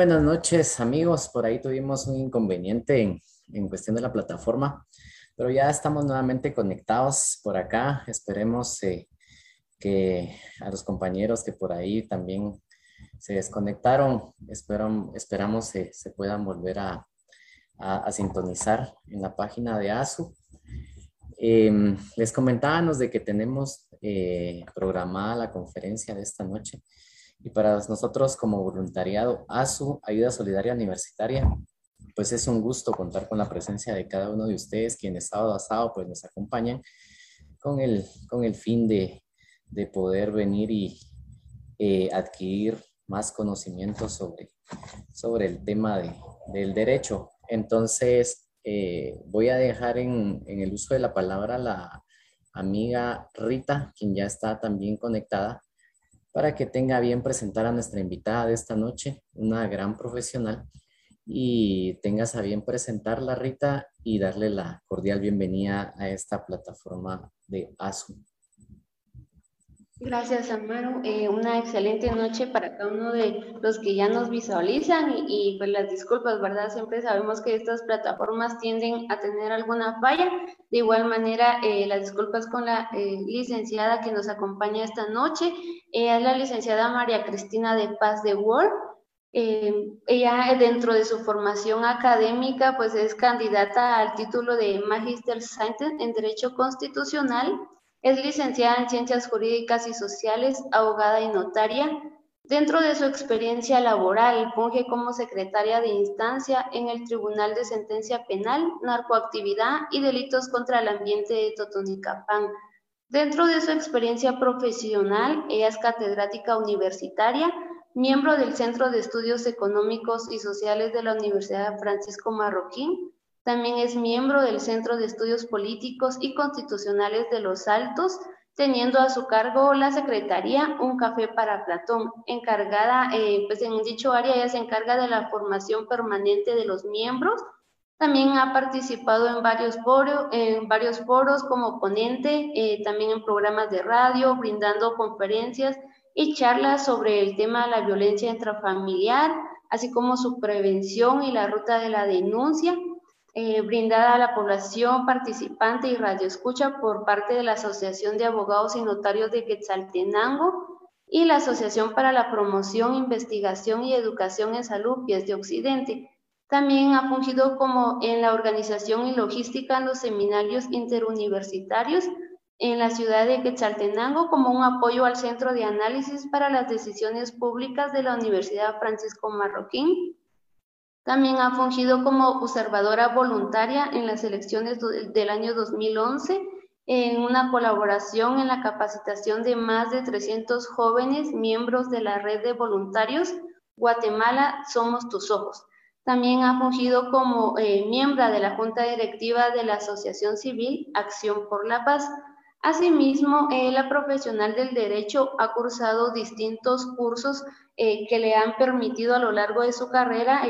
buenas noches amigos. Por ahí tuvimos un inconveniente en, cuestión de la plataforma, pero ya estamos nuevamente conectados por acá. Esperemos eh, que a los compañeros que por ahí también se desconectaron, esperamos se puedan volver a, sintonizar en la página de ASU. Em, les comentábamos de que tenemos eh, programada la conferencia de esta noche y para nosotros como voluntariado ASU, Ayuda Solidaria Universitaria, pues es un gusto contar con la presencia de cada uno de ustedes, quienes sábado a sábado pues nos acompañan con el, con el fin de, de poder venir y eh, adquirir más conocimientos sobre, sobre el tema de, del derecho. Entonces, eh, voy a dejar en, en el uso de la palabra la amiga Rita, quien ya está también conectada, para que tenga bien presentar a nuestra invitada de esta noche, una gran profesional, y tengas a bien presentarla, Rita, y darle la cordial bienvenida a esta plataforma de ASU. Gracias, Amaro. Eh, una excelente noche para cada uno de los que ya nos visualizan y, pues las disculpas, ¿verdad? Siempre sabemos que estas plataformas tienden a tener alguna falla. De igual manera, eh, las disculpas con la eh, licenciada que nos acompaña esta noche. es la licenciada María Cristina de Paz de Word. ella dentro de su formación académica pues es candidata al título de Magister Science en Derecho Constitucional es licenciada en Ciencias Jurídicas y Sociales, abogada y notaria. Dentro de su experiencia laboral, funge como secretaria de instancia en el Tribunal de Sentencia Penal, Narcoactividad y Delitos contra el Ambiente de Totonicapán. Dentro de su experiencia profesional, ella es catedrática universitaria, miembro del Centro de Estudios Económicos y Sociales de la Universidad Francisco Marroquín, también es miembro del Centro de Estudios Políticos y Constitucionales de Los Altos, teniendo a su cargo la Secretaría Un Café para Platón, encargada, eh, pues en dicho área ella se encarga de la formación permanente de los miembros. También ha participado en varios, foros, como ponente, eh, también en programas de radio, brindando conferencias y charlas sobre el tema de la violencia intrafamiliar, así como su prevención y la ruta de la denuncia eh, brindada a la población participante y radioescucha por parte de la Asociación de Abogados y Notarios de Quetzaltenango y la Asociación para la Promoción, Investigación y Educación en Salud Pies de Occidente. También ha fungido como en la organización y logística en los seminarios interuniversitarios en la ciudad de Quetzaltenango como un apoyo al Centro de Análisis para las Decisiones Públicas de la Universidad Francisco Marroquín también ha fungido como observadora voluntaria en las elecciones del año 2011 en una colaboración en la capacitación de más de 300 jóvenes miembros de la red de voluntarios Guatemala Somos Tus Ojos. También ha fungido como eh, miembro de la Junta Directiva de la Asociación Civil Acción por la Paz. Asimismo, eh, la profesional del derecho ha cursado distintos cursos eh, que le han permitido a lo largo de su carrera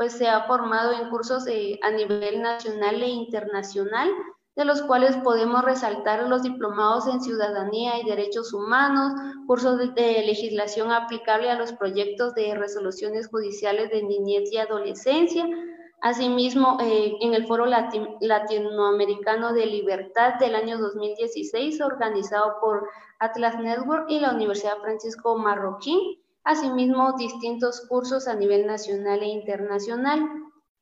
pues se ha formado en cursos eh, a nivel nacional e internacional, de los cuales podemos resaltar los diplomados en ciudadanía y derechos humanos, cursos de, legislación aplicable a los proyectos de resoluciones judiciales de niñez y adolescencia, Asimismo, eh, en el Foro Latinoamericano de Libertad del año 2016, organizado por Atlas Network y la Universidad Francisco Marroquín, asimismo distintos cursos a nivel nacional e internacional.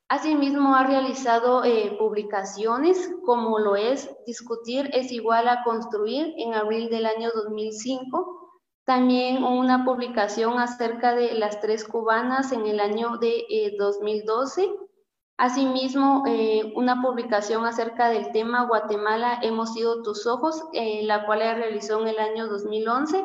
Asimismo, ha realizado eh, publicaciones como lo es Discutir es igual a construir en abril del año 2005. También una publicación acerca de las tres cubanas en el año de 2012. Eh, Asimismo, eh, una publicación acerca del tema Guatemala, hemos sido tus ojos, la cual realizó en el año 2011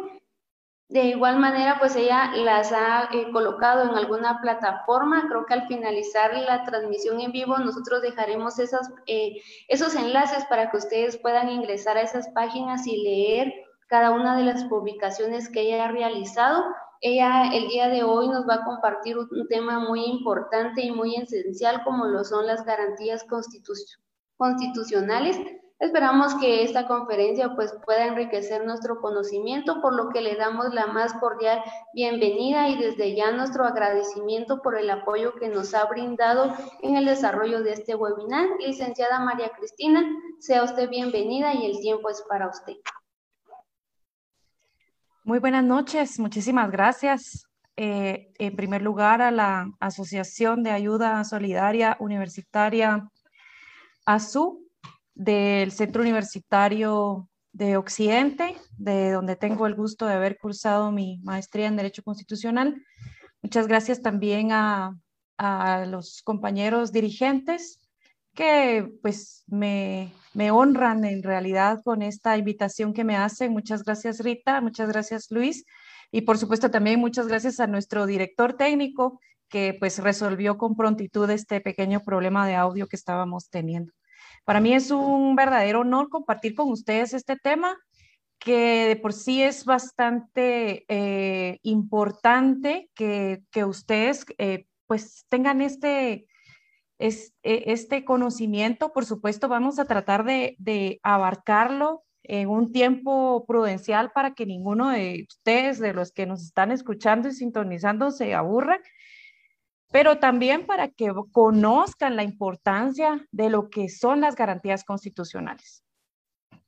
de igual manera, pues ella las ha eh, colocado en alguna plataforma. Creo que al finalizar la transmisión en vivo, nosotros dejaremos esas, eh, esos enlaces para que ustedes puedan ingresar a esas páginas y leer cada una de las publicaciones que ella ha realizado. Ella el día de hoy nos va a compartir un, tema muy importante y muy esencial como lo son las garantías constitucionales Esperamos que esta conferencia pues pueda enriquecer nuestro conocimiento, por lo que le damos la más cordial bienvenida y desde ya nuestro agradecimiento por el apoyo que nos ha brindado en el desarrollo de este webinar. Licenciada María Cristina, sea usted bienvenida y el tiempo es para usted. Muy buenas noches, muchísimas gracias. Eh, en primer lugar, a la Asociación de Ayuda Solidaria Universitaria ASU del Centro Universitario de Occidente, de donde tengo el gusto de haber cursado mi maestría en Derecho Constitucional. Muchas gracias también a, a los compañeros dirigentes que pues me, me, honran en realidad con esta invitación que me hacen. Muchas gracias Rita, muchas gracias Luis y por supuesto también muchas gracias a nuestro director técnico que pues resolvió con prontitud este pequeño problema de audio que estábamos teniendo. Para mí es un verdadero honor compartir con ustedes este tema que de por sí es bastante eh, importante que, que ustedes eh, pues tengan este, es, e, este conocimiento. Por supuesto, vamos a tratar de, de abarcarlo en un tiempo prudencial para que ninguno de ustedes, de los que nos están escuchando y sintonizando, se aburra pero también para que conozcan la importancia de lo que son las garantías constitucionales.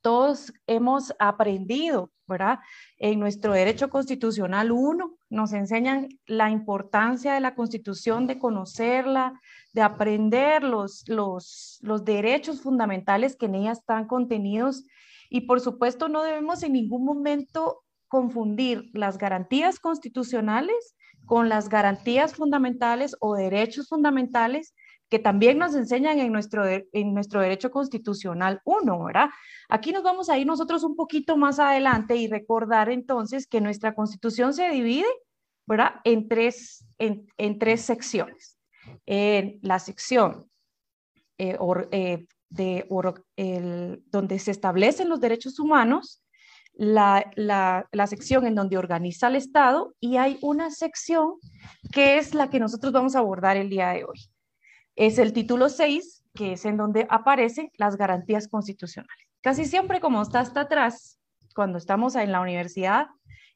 Todos hemos aprendido, ¿verdad? En nuestro derecho constitucional 1 nos enseñan la importancia de la constitución, de conocerla, de aprender los, los, los derechos fundamentales que en ella están contenidos. Y por supuesto no debemos en ningún momento confundir las garantías constitucionales con las garantías fundamentales o derechos fundamentales que también nos enseñan en nuestro, en nuestro derecho constitucional 1, ¿verdad? Aquí nos vamos a ir nosotros un poquito más adelante y recordar entonces que nuestra constitución se divide, ¿verdad? En tres, en, tres secciones. En la sección eh, eh, de, donde se establecen los derechos humanos, la, la, sección en donde organiza el Estado y hay una sección que es la que nosotros vamos a abordar el día de hoy. Es el título 6, que es en donde aparecen las garantías constitucionales. Casi siempre, como está hasta atrás, cuando estamos en la universidad,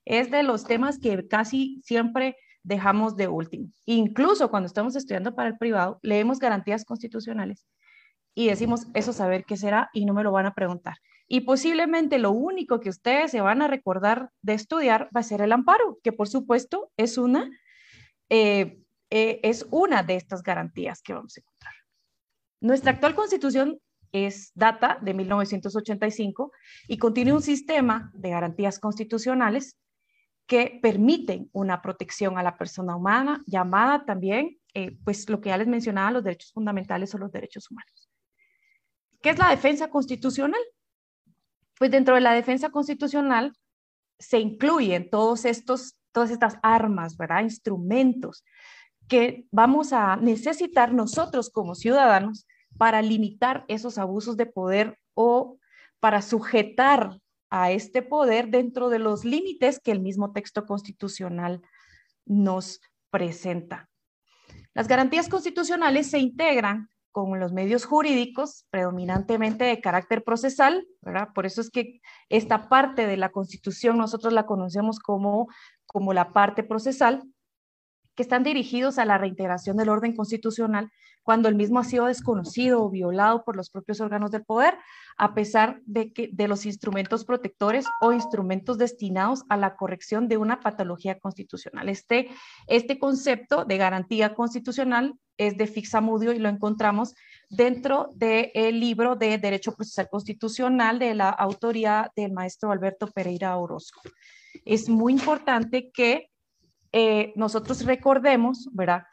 es de los temas que casi siempre dejamos de último. Incluso cuando estamos estudiando para el privado, leemos garantías constitucionales y decimos, eso saber qué será y no me lo van a preguntar. Y posiblemente lo único que ustedes se van a recordar de estudiar va a ser el amparo, que por supuesto es una, eh, eh, es una de estas garantías que vamos a encontrar. Nuestra actual constitución es data de 1985 y contiene un sistema de garantías constitucionales que permiten una protección a la persona humana, llamada también, eh, pues lo que ya les mencionaba, los derechos fundamentales o los derechos humanos. ¿Qué es la defensa constitucional? Pues dentro de la defensa constitucional se incluyen todos estos, todas estas armas, ¿verdad? Instrumentos que vamos a necesitar nosotros como ciudadanos para limitar esos abusos de poder o para sujetar a este poder dentro de los límites que el mismo texto constitucional nos presenta. Las garantías constitucionales se integran con los medios jurídicos, predominantemente de carácter procesal, ¿verdad? Por eso es que esta parte de la Constitución nosotros la conocemos como, como la parte procesal, que están dirigidos a la reintegración del orden constitucional cuando el mismo ha sido desconocido o violado por los propios órganos del poder, a pesar de, que, de los instrumentos protectores o instrumentos destinados a la corrección de una patología constitucional. Este, este concepto de garantía constitucional es de Fixamudio y lo encontramos dentro del libro de Derecho Procesal Constitucional de la autoría del maestro Alberto Pereira Orozco. Es muy importante que eh, nosotros recordemos, ¿verdad?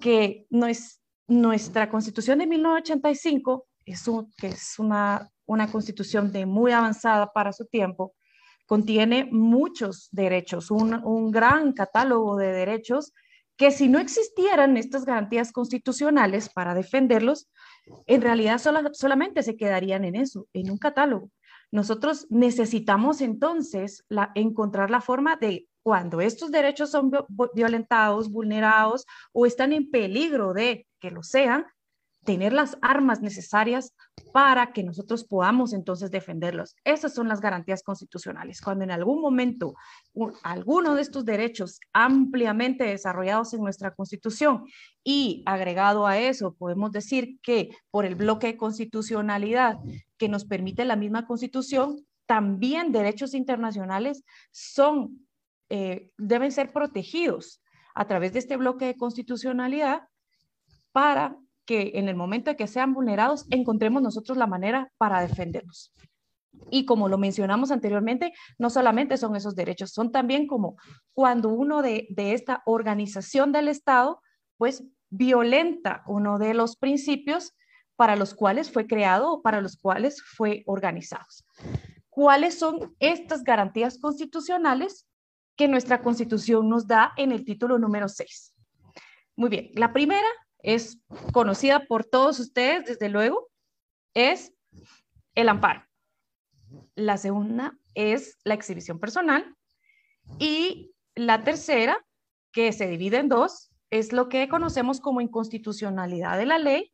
Que no es, nuestra constitución de 1985 es, que es una, constitución de muy avanzada para su tiempo, contiene muchos derechos, un, un gran catálogo de derechos que si no existieran estas garantías constitucionales para defenderlos, en realidad solamente se quedarían en eso, en un catálogo. Nosotros necesitamos entonces la, encontrar la forma de cuando estos derechos son violentados, vulnerados o están en peligro de que lo sean, tener las armas necesarias para que nosotros podamos entonces defenderlos. Esas son las garantías constitucionales. Cuando en algún momento alguno de estos derechos ampliamente desarrollados en nuestra constitución y agregado a eso, podemos decir que por el bloque de constitucionalidad que nos permite la misma constitución, también derechos internacionales son, eh, deben ser protegidos a través de este bloque de constitucionalidad para que en el momento de que sean vulnerados encontremos nosotros la manera para defendernos. Y como lo mencionamos anteriormente, no solamente son esos derechos, son también como cuando uno de, de esta organización del Estado, pues violenta uno de los principios para los cuales fue creado o para los cuales fue organizado. ¿Cuáles son estas garantías constitucionales que nuestra constitución nos da en el título número 6? Muy bien, la primera es conocida por todos ustedes, desde luego, es el amparo. La segunda es la exhibición personal. Y la tercera, que se divide en dos, es lo que conocemos como inconstitucionalidad de la ley,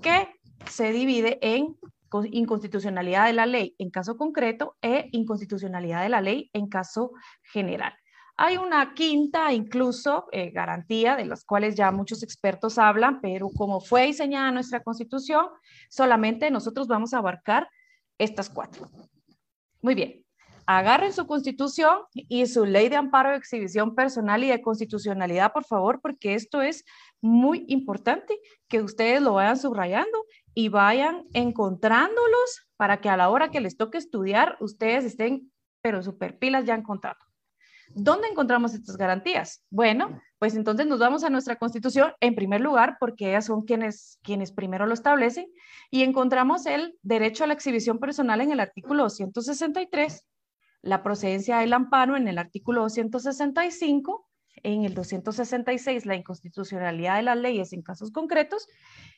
que se divide en inconstitucionalidad de la ley en caso concreto e inconstitucionalidad de la ley en caso general. Hay una quinta, incluso, eh, garantía de las cuales ya muchos expertos hablan, pero como fue diseñada nuestra constitución, solamente nosotros vamos a abarcar estas cuatro. Muy bien. Agarren su constitución y su ley de amparo de exhibición personal y de constitucionalidad, por favor, porque esto es muy importante que ustedes lo vayan subrayando y vayan encontrándolos para que a la hora que les toque estudiar, ustedes estén, pero super pilas ya encontrando. ¿Dónde encontramos estas garantías? Bueno, pues entonces nos vamos a nuestra constitución en primer lugar porque ellas son quienes, quienes primero lo establecen y encontramos el derecho a la exhibición personal en el artículo 263, la procedencia del amparo en el artículo 265, en el 266 la inconstitucionalidad de las leyes en casos concretos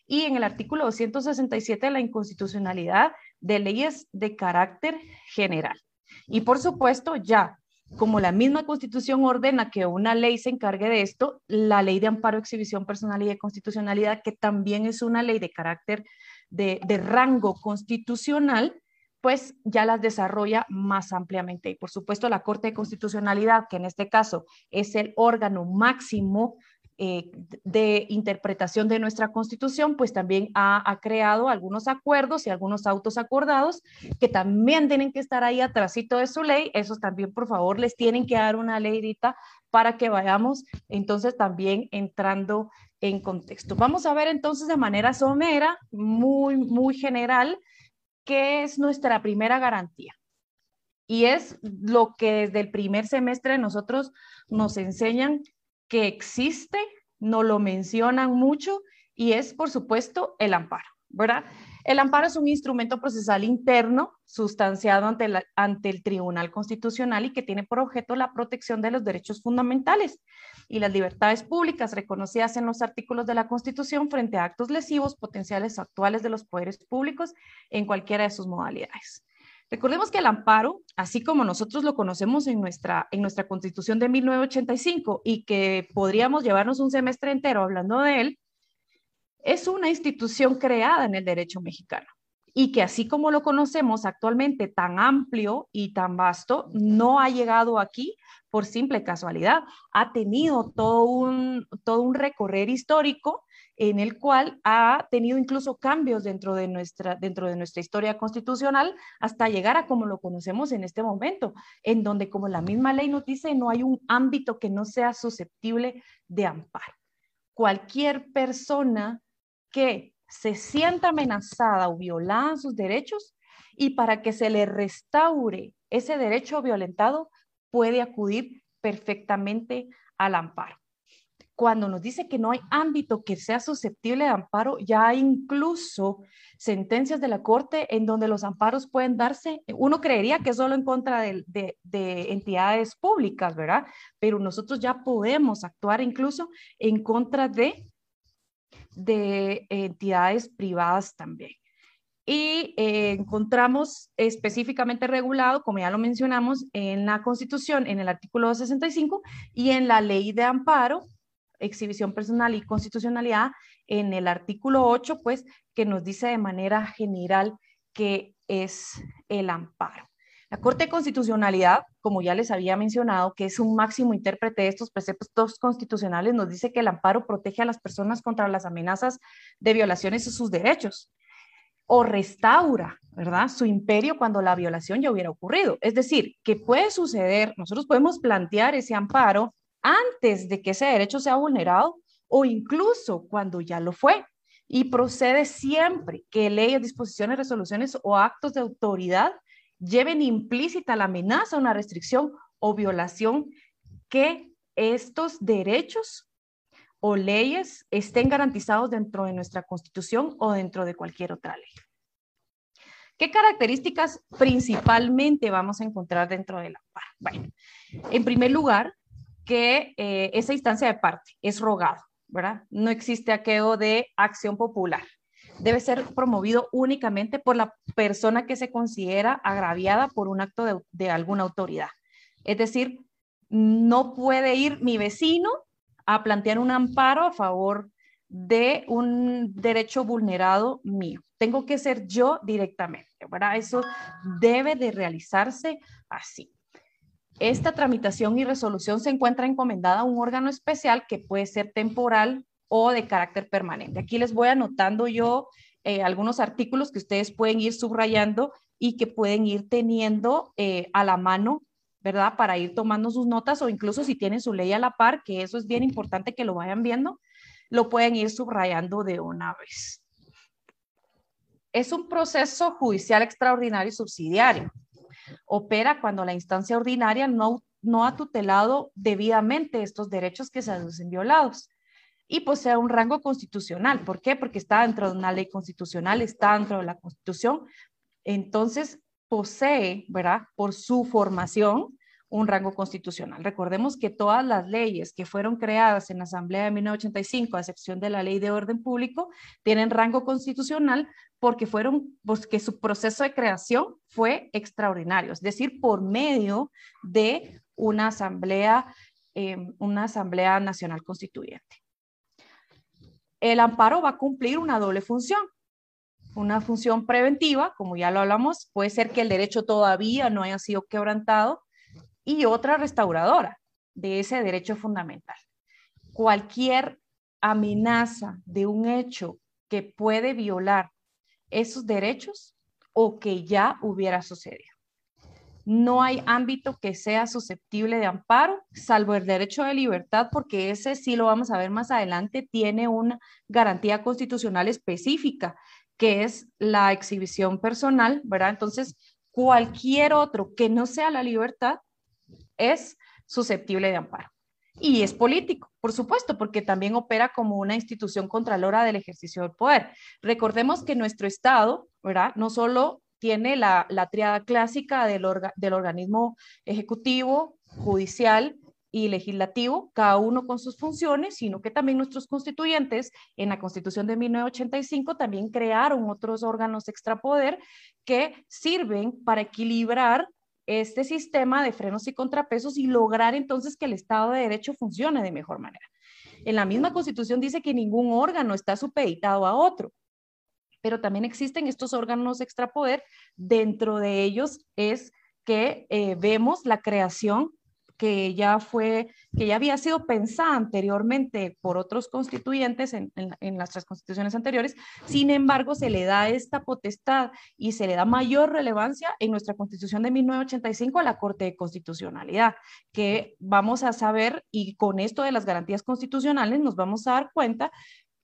y en el artículo 267 la inconstitucionalidad de leyes de carácter general. Y por supuesto, ya como la misma constitución ordena que una ley se encargue de esto, la ley de amparo, exhibición personal y de constitucionalidad, que también es una ley de carácter de, rango constitucional, pues ya las desarrolla más ampliamente. Y por supuesto, la Corte de Constitucionalidad, que en este caso es el órgano máximo eh, de interpretación de nuestra constitución, pues también ha, creado algunos acuerdos y algunos autos acordados que también tienen que estar ahí atrásito de su ley. Esos también, por favor, les tienen que dar una leydita para que vayamos entonces también entrando en contexto. Vamos a ver entonces de manera somera, muy, muy general, qué es nuestra primera garantía. Y es lo que desde el primer semestre nosotros nos enseñan que existe, no lo mencionan mucho, y es, por supuesto, el amparo, ¿verdad? El amparo es un instrumento procesal interno sustanciado ante, ante, el Tribunal Constitucional y que tiene por objeto la protección de los derechos fundamentales y las libertades públicas reconocidas en los artículos de la Constitución frente a actos lesivos potenciales actuales de los poderes públicos en cualquiera de sus modalidades. Recordemos que el amparo, así como nosotros lo conocemos en nuestra, en nuestra constitución de 1985 y que podríamos llevarnos un semestre entero hablando de él, es una institución creada en el derecho mexicano y que así como lo conocemos actualmente tan amplio y tan vasto, no ha llegado aquí por simple casualidad. Ha tenido todo un, todo un recorrer histórico en el cual ha tenido incluso cambios dentro de, nuestra, dentro de nuestra historia constitucional hasta llegar a como lo conocemos en este momento, en donde como la misma ley nos dice, no hay un ámbito que no sea susceptible de amparo. Cualquier persona que se sienta amenazada o violada sus derechos y para que se le restaure ese derecho violentado, puede acudir perfectamente al amparo cuando nos dice que no hay ámbito que sea susceptible de amparo, ya hay incluso sentencias de la Corte en donde los amparos pueden darse, uno creería que solo en contra de, entidades públicas, ¿verdad? Pero nosotros ya podemos actuar incluso en contra de, de entidades privadas también. Y eh, encontramos específicamente regulado, como ya lo mencionamos, en la Constitución, en el artículo 65 y en la ley de amparo exhibición personal y constitucionalidad en el artículo 8, pues, que nos dice de manera general que es el amparo. La Corte Constitucionalidad, como ya les había mencionado, que es un máximo intérprete de estos preceptos constitucionales, nos dice que el amparo protege a las personas contra las amenazas de violaciones de sus derechos o restaura, ¿verdad? Su imperio cuando la violación ya hubiera ocurrido. Es decir, que puede suceder, nosotros podemos plantear ese amparo antes de que ese derecho sea vulnerado o incluso cuando ya lo fue. Y procede siempre que leyes, disposiciones, resoluciones o actos de autoridad lleven implícita la amenaza, una restricción o violación que estos derechos o leyes estén garantizados dentro de nuestra constitución o dentro de cualquier otra ley. ¿Qué características principalmente vamos a encontrar dentro del amparo? Bueno, en primer lugar, que eh, esa instancia de parte es rogado, ¿verdad? No existe aquello de acción popular debe ser promovido únicamente por la persona que se considera agraviada por un acto de, alguna autoridad. Es decir, no puede ir mi vecino a plantear un amparo a favor de un derecho vulnerado mío. Tengo que ser yo directamente, ¿verdad? Eso debe de realizarse así. Esta tramitación y resolución se encuentra encomendada a un órgano especial que puede ser temporal o de carácter permanente. Aquí les voy anotando yo eh, algunos artículos que ustedes pueden ir subrayando y que pueden ir teniendo eh, a la mano, ¿verdad? Para ir tomando sus notas o incluso si tienen su ley a la par, que eso es bien importante que lo vayan viendo, lo pueden ir subrayando de una vez. Es un proceso judicial extraordinario y subsidiario. Opera cuando la instancia ordinaria no, no ha tutelado debidamente estos derechos que se aducen violados y posee un rango constitucional. ¿Por qué? Porque está dentro de una ley constitucional, está dentro de la Constitución. Entonces, posee, ¿verdad? Por su formación, un rango constitucional. Recordemos que todas las leyes que fueron creadas en la Asamblea de 1985, a excepción de la Ley de Orden Público, tienen rango constitucional porque fueron, porque su proceso de creación fue extraordinario, es decir, por medio de una Asamblea, eh, una Asamblea Nacional Constituyente el amparo va a cumplir una doble función. Una función preventiva, como ya lo hablamos, puede ser que el derecho todavía no haya sido quebrantado, y otra restauradora de ese derecho fundamental. Cualquier amenaza de un hecho que puede violar esos derechos o que ya hubiera sucedido no hay ámbito que sea susceptible de amparo, salvo el derecho de libertad, porque ese sí lo vamos a ver más adelante, tiene una garantía constitucional específica, que es la exhibición personal, ¿verdad? Entonces, cualquier otro que no sea la libertad es susceptible de amparo. Y es político, por supuesto, porque también opera como una institución contralora del ejercicio del poder. Recordemos que nuestro Estado, ¿verdad? No solo tiene la, la triada clásica del, del organismo ejecutivo, judicial y legislativo, cada uno con sus funciones, sino que también nuestros constituyentes en la Constitución de 1985 también crearon otros órganos extrapoder que sirven para equilibrar este sistema de frenos y contrapesos y lograr entonces que el Estado de Derecho funcione de mejor manera. En la misma Constitución dice que ningún órgano está supeditado a otro pero también existen estos órganos extrapoder. Dentro de ellos es que eh, vemos la creación que ya fue, que ya había sido pensada anteriormente por otros constituyentes en, en, las tres constituciones anteriores, sin embargo se le da esta potestad y se le da mayor relevancia en nuestra constitución de 1985 a la Corte de Constitucionalidad, que vamos a saber y con esto de las garantías constitucionales nos vamos a dar cuenta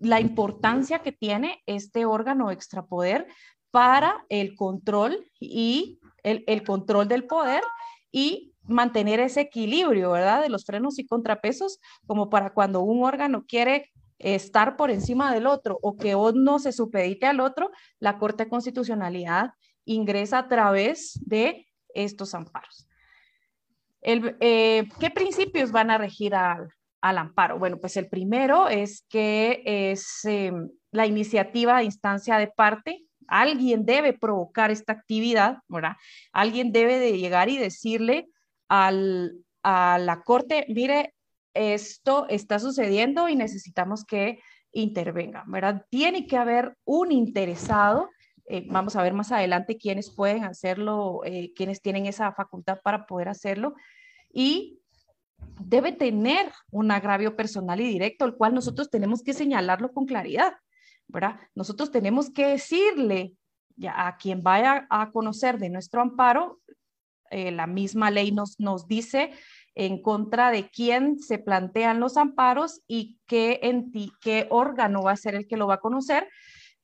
la importancia que tiene este órgano extrapoder para el control y el, control del poder y mantener ese equilibrio, ¿verdad? De los frenos y contrapesos, como para cuando un órgano quiere estar por encima del otro o que uno se supedite al otro, la Corte de Constitucionalidad ingresa a través de estos amparos. Eh, ¿Qué principios van a regir al, al amparo? Bueno, pues el primero es que es em, la iniciativa de instancia de parte. Alguien debe provocar esta actividad, ¿verdad? Alguien debe de llegar y decirle al, a la corte, mire, esto está sucediendo y necesitamos que intervengan, ¿verdad? Tiene que haber un interesado eh, vamos a ver más adelante quiénes pueden hacerlo, eh, quiénes tienen esa facultad para poder hacerlo. Y debe tener un agravio personal y directo, el cual nosotros tenemos que señalarlo con claridad, ¿verdad? Nosotros tenemos que decirle ya a quien vaya a conocer de nuestro amparo, eh, la misma ley nos, nos dice en contra de quién se plantean los amparos y qué, qué órgano va a ser el que lo va a conocer,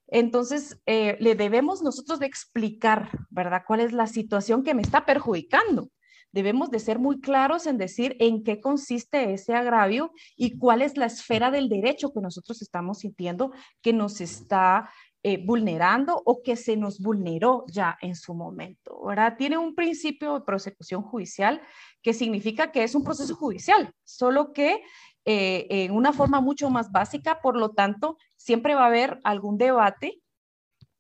entonces, eh, le debemos nosotros de explicar, ¿verdad? ¿Cuál es la situación que me está perjudicando? Debemos de ser muy claros en decir en qué consiste ese agravio y cuál es la esfera del derecho que nosotros estamos sintiendo que nos está eh, vulnerando o que se nos vulneró ya en su momento, ¿verdad? Tiene un principio de prosecución judicial que significa que es un proceso judicial, solo que eh, en una forma mucho más básica, por lo tanto, siempre va a haber algún debate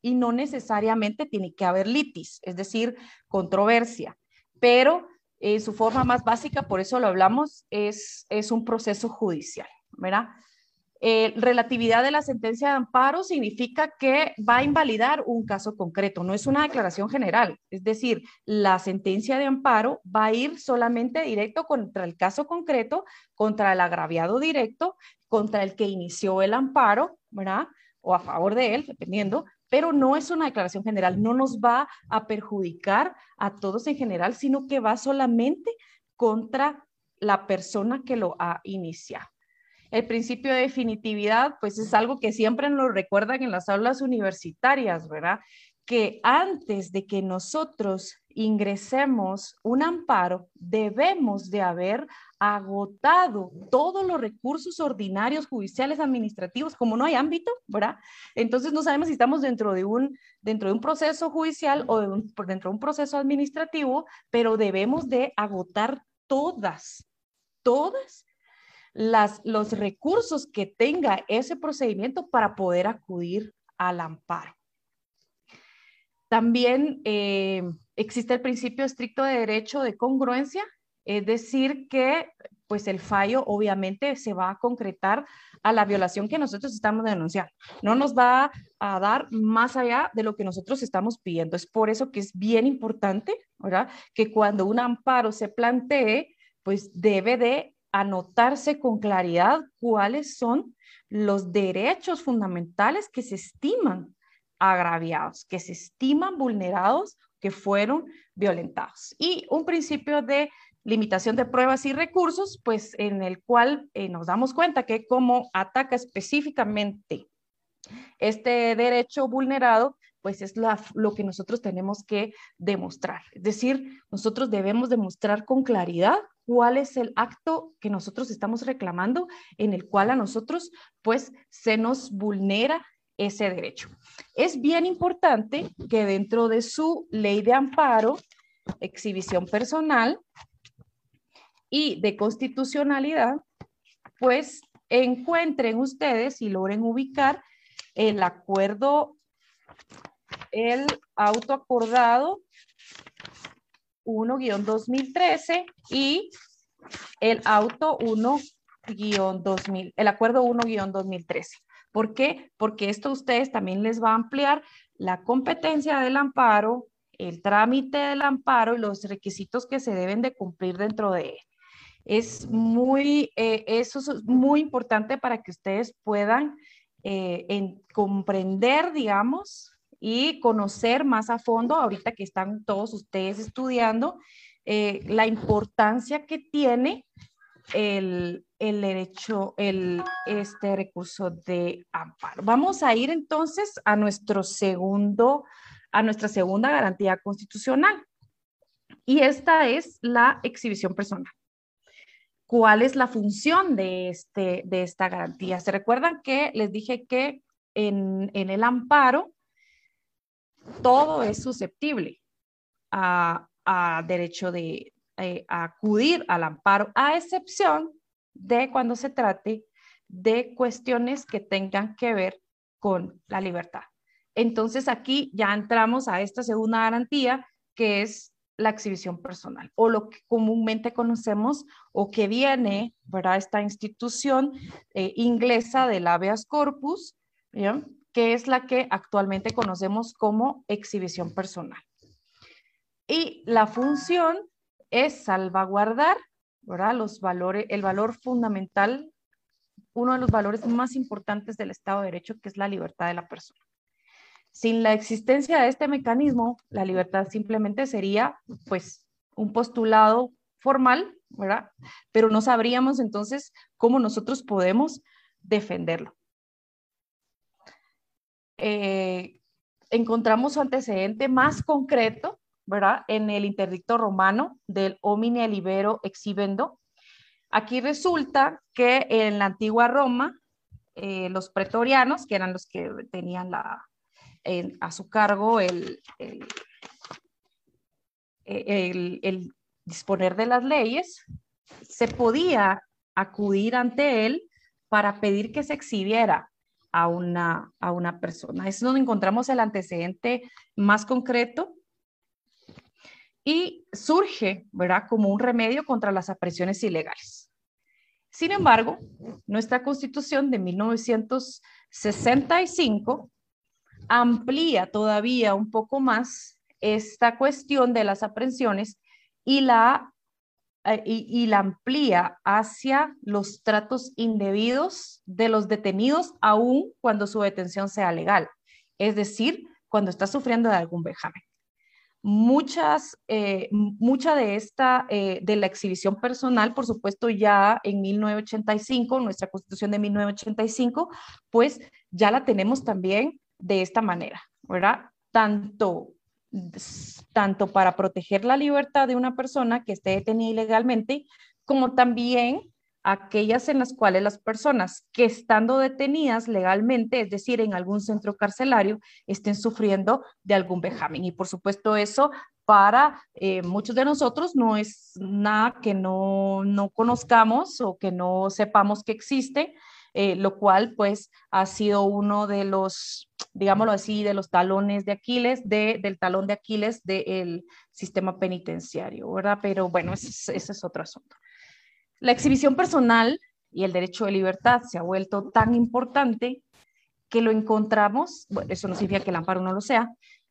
y no necesariamente tiene que haber litis, es decir, controversia, pero en su forma más básica, por eso lo hablamos, es, es un proceso judicial, ¿verdad? Eh, relatividad de la sentencia de amparo significa que va a invalidar un caso concreto, no es una declaración general. Es decir, la sentencia de amparo va a ir solamente directo contra el caso concreto, contra el agraviado directo, contra el que inició el amparo, ¿verdad? O a favor de él, dependiendo, pero no es una declaración general, no nos va a perjudicar a todos en general, sino que va solamente contra la persona que lo ha iniciado. El principio de definitividad, pues es algo que siempre nos recuerdan en las aulas universitarias, ¿verdad? Que antes de que nosotros ingresemos un amparo, debemos de haber agotado todos los recursos ordinarios, judiciales, administrativos, como no hay ámbito, ¿verdad? Entonces no sabemos si estamos dentro de un, dentro de un proceso judicial o dentro de un proceso administrativo, pero debemos de agotar todas, todas las, los recursos que tenga ese procedimiento para poder acudir al amparo. También eh, existe el principio estricto de derecho de congruencia, es decir, que pues el fallo obviamente se va a concretar a la violación que nosotros estamos denunciando. No nos va a dar más allá de lo que nosotros estamos pidiendo. Es por eso que es bien importante, ¿verdad? Que cuando un amparo se plantee, pues debe de anotarse con claridad cuáles son los derechos fundamentales que se estiman agraviados, que se estiman vulnerados, que fueron violentados. Y un principio de limitación de pruebas y recursos, pues en el cual eh, nos damos cuenta que como ataca específicamente este derecho vulnerado, pues es lo que nosotros tenemos que demostrar. Es decir, nosotros debemos demostrar con claridad cuál es el acto que nosotros estamos reclamando en el cual a nosotros pues se nos vulnera ese derecho. Es bien importante que dentro de su ley de amparo, exhibición personal y de constitucionalidad, pues encuentren ustedes y logren ubicar el acuerdo, el auto acordado 1-2013 y el auto 1-2000, el acuerdo 1-2013. ¿Por qué? Porque esto a ustedes también les va a ampliar la competencia del amparo, el trámite del amparo y los requisitos que se deben de cumplir dentro de él. Es muy, eh, eso es muy importante para que ustedes puedan eh, comprender, digamos, y conocer más a fondo, ahorita que están todos ustedes estudiando, eh, la importancia que tiene el, el, derecho, el, este recurso de amparo. Vamos a ir entonces a nuestro segundo, a nuestra segunda garantía constitucional. Y esta es la exhibición personal. ¿Cuál es la función de, este, de esta garantía? ¿Se recuerdan que les dije que en, en el amparo todo es susceptible a, derecho de eh, acudir al amparo, a excepción de cuando se trate de cuestiones que tengan que ver con la libertad. Entonces aquí ya entramos a esta segunda garantía, que es la exhibición personal o lo que comúnmente conocemos o que viene, ¿verdad? Esta institución eh, inglesa del habeas corpus, que es la que actualmente conocemos como exhibición personal. Y la función es salvaguardar, ¿verdad? Los valores, el valor fundamental, uno de los valores más importantes del Estado de Derecho, que es la libertad de la persona. Sin la existencia de este mecanismo, la libertad simplemente sería, pues, un postulado formal, ¿verdad? Pero no sabríamos entonces cómo nosotros podemos defenderlo. Eh, encontramos su antecedente más concreto, ¿verdad? En el interdicto romano del homine libero exhibendo. Aquí resulta que en la antigua Roma, eh, los pretorianos, que eran los que tenían a su cargo el, el, disponer de las leyes, se podía acudir ante él para pedir que se exhibiera a una, a una persona. Es donde encontramos el antecedente más concreto y surge, ¿verdad?, como un remedio contra las apresiones ilegales. Sin embargo, nuestra constitución de 1965 amplía todavía un poco más esta cuestión de las aprehensiones y la, eh, y, la amplía hacia los tratos indebidos de los detenidos, aun cuando su detención sea legal, es decir, cuando está sufriendo de algún vejamen. Muchas, eh, mucha de esta, eh, de la exhibición personal, por supuesto, ya en 1985, nuestra constitución de 1985, pues ya la tenemos también de esta manera, ¿verdad? Tanto, tanto para proteger la libertad de una persona que esté detenida ilegalmente, como también aquellas en las cuales las personas que estando detenidas legalmente, es decir, en algún centro carcelario, estén sufriendo de algún vejamen. Y por supuesto eso para eh, muchos de nosotros no es nada que no, no conozcamos o que no sepamos que existe, eh, lo cual pues ha sido uno de los, digámoslo así, de los talones de Aquiles, de, del talón de Aquiles del sistema penitenciario, ¿verdad? Pero bueno, ese, ese es otro asunto. La exhibición personal y el derecho de libertad se ha vuelto tan importante que lo encontramos, bueno, eso no significa que el amparo no lo sea,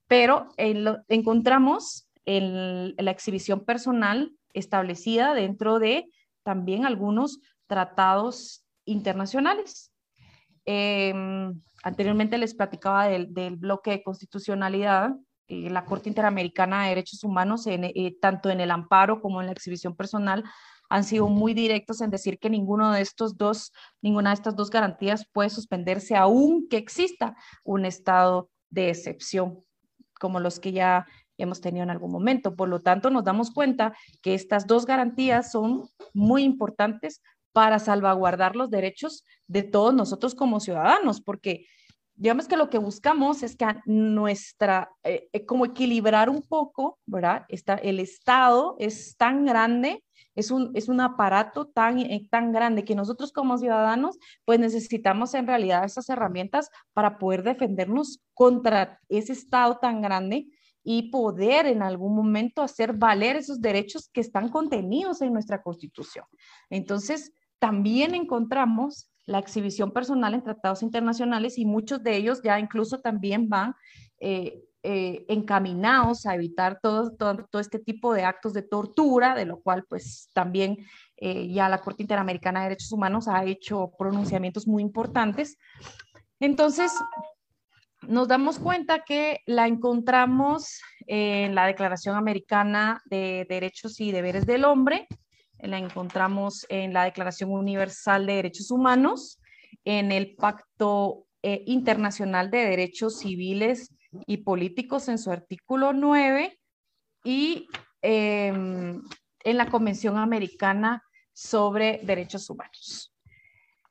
pero lo, encontramos en la exhibición personal establecida dentro de también algunos tratados internacionales. Em, anteriormente les platicaba del, bloque de constitucionalidad. Eh, la Corte Interamericana de Derechos Humanos, eh, tanto en el amparo como en la exhibición personal, han sido muy directos en decir que ninguno de estos dos, ninguna de estas dos garantías puede suspenderse aún que exista un estado de excepción, como los que ya hemos tenido en algún momento. Por lo tanto, nos damos cuenta que estas dos garantías son muy importantes para salvaguardar los derechos de todos nosotros como ciudadanos, porque digamos que lo que buscamos es que nuestra, eh, eh, como equilibrar un poco, ¿verdad? Está, el Estado es tan grande, es un, es un aparato tan, eh, tan grande que nosotros como ciudadanos, pues necesitamos en realidad esas herramientas para poder defendernos contra ese Estado tan grande y poder en algún momento hacer valer esos derechos que están contenidos en nuestra Constitución. Entonces, también encontramos la exhibición personal en tratados internacionales y muchos de ellos ya incluso también van eh, eh, encaminados a evitar todo, todo, este tipo de actos de tortura, de lo cual pues también eh, ya la Corte Interamericana de Derechos Humanos ha hecho pronunciamientos muy importantes. Entonces, nos damos cuenta que la encontramos en la Declaración Americana de Derechos y Deberes del Hombre, la encontramos en la Declaración Universal de Derechos Humanos, en el Pacto eh, Internacional de Derechos Civiles y Políticos en su artículo 9 y em, en la Convención Americana sobre Derechos Humanos.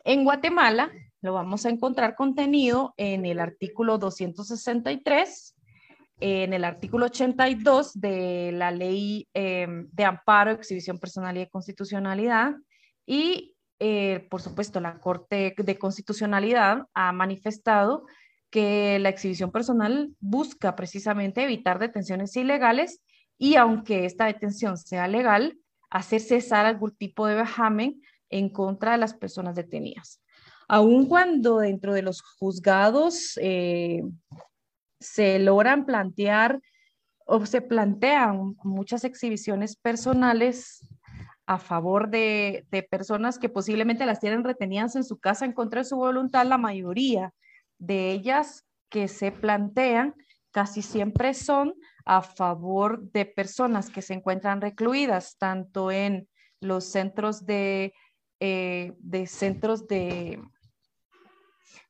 En Guatemala lo vamos a encontrar contenido en el artículo 263 en el artículo 82 de la ley em, de amparo, exhibición personal y de constitucionalidad. Y, eh, por supuesto, la Corte de Constitucionalidad ha manifestado que la exhibición personal busca precisamente evitar detenciones ilegales y aunque esta detención sea legal, hacer cesar algún tipo de vejamen en contra de las personas detenidas. Aun cuando dentro de los juzgados eh, se logran plantear o se plantean muchas exhibiciones personales a favor de, de, personas que posiblemente las tienen retenidas en su casa en contra de su voluntad, la mayoría de ellas que se plantean casi siempre son a favor de personas que se encuentran recluidas, tanto en los centros de, eh, de centros de,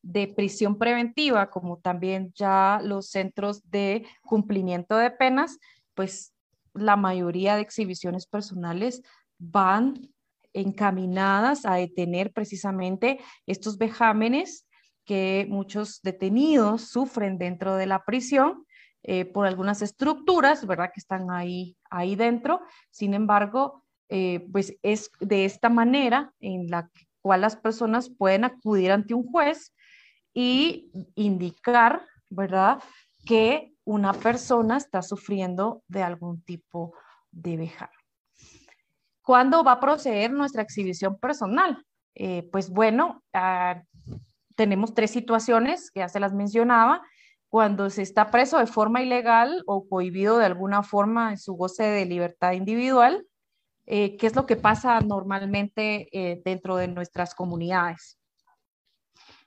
de prisión preventiva, como también ya los centros de cumplimiento de penas, pues la mayoría de exhibiciones personales van encaminadas a detener precisamente estos vejámenes que muchos detenidos sufren dentro de la prisión eh, por algunas estructuras, ¿verdad? Que están ahí, ahí dentro. Sin embargo, eh, pues es de esta manera en la cual las personas pueden acudir ante un juez y indicar, ¿verdad? Que una persona está sufriendo de algún tipo de vejamen. ¿Cuándo va a proceder nuestra exhibición personal? Eh, pues bueno, ah, tenemos tres situaciones, que ya se las mencionaba, cuando se está preso de forma ilegal o prohibido de alguna forma en su goce de libertad individual, eh, ¿qué es lo que pasa normalmente eh, dentro de nuestras comunidades?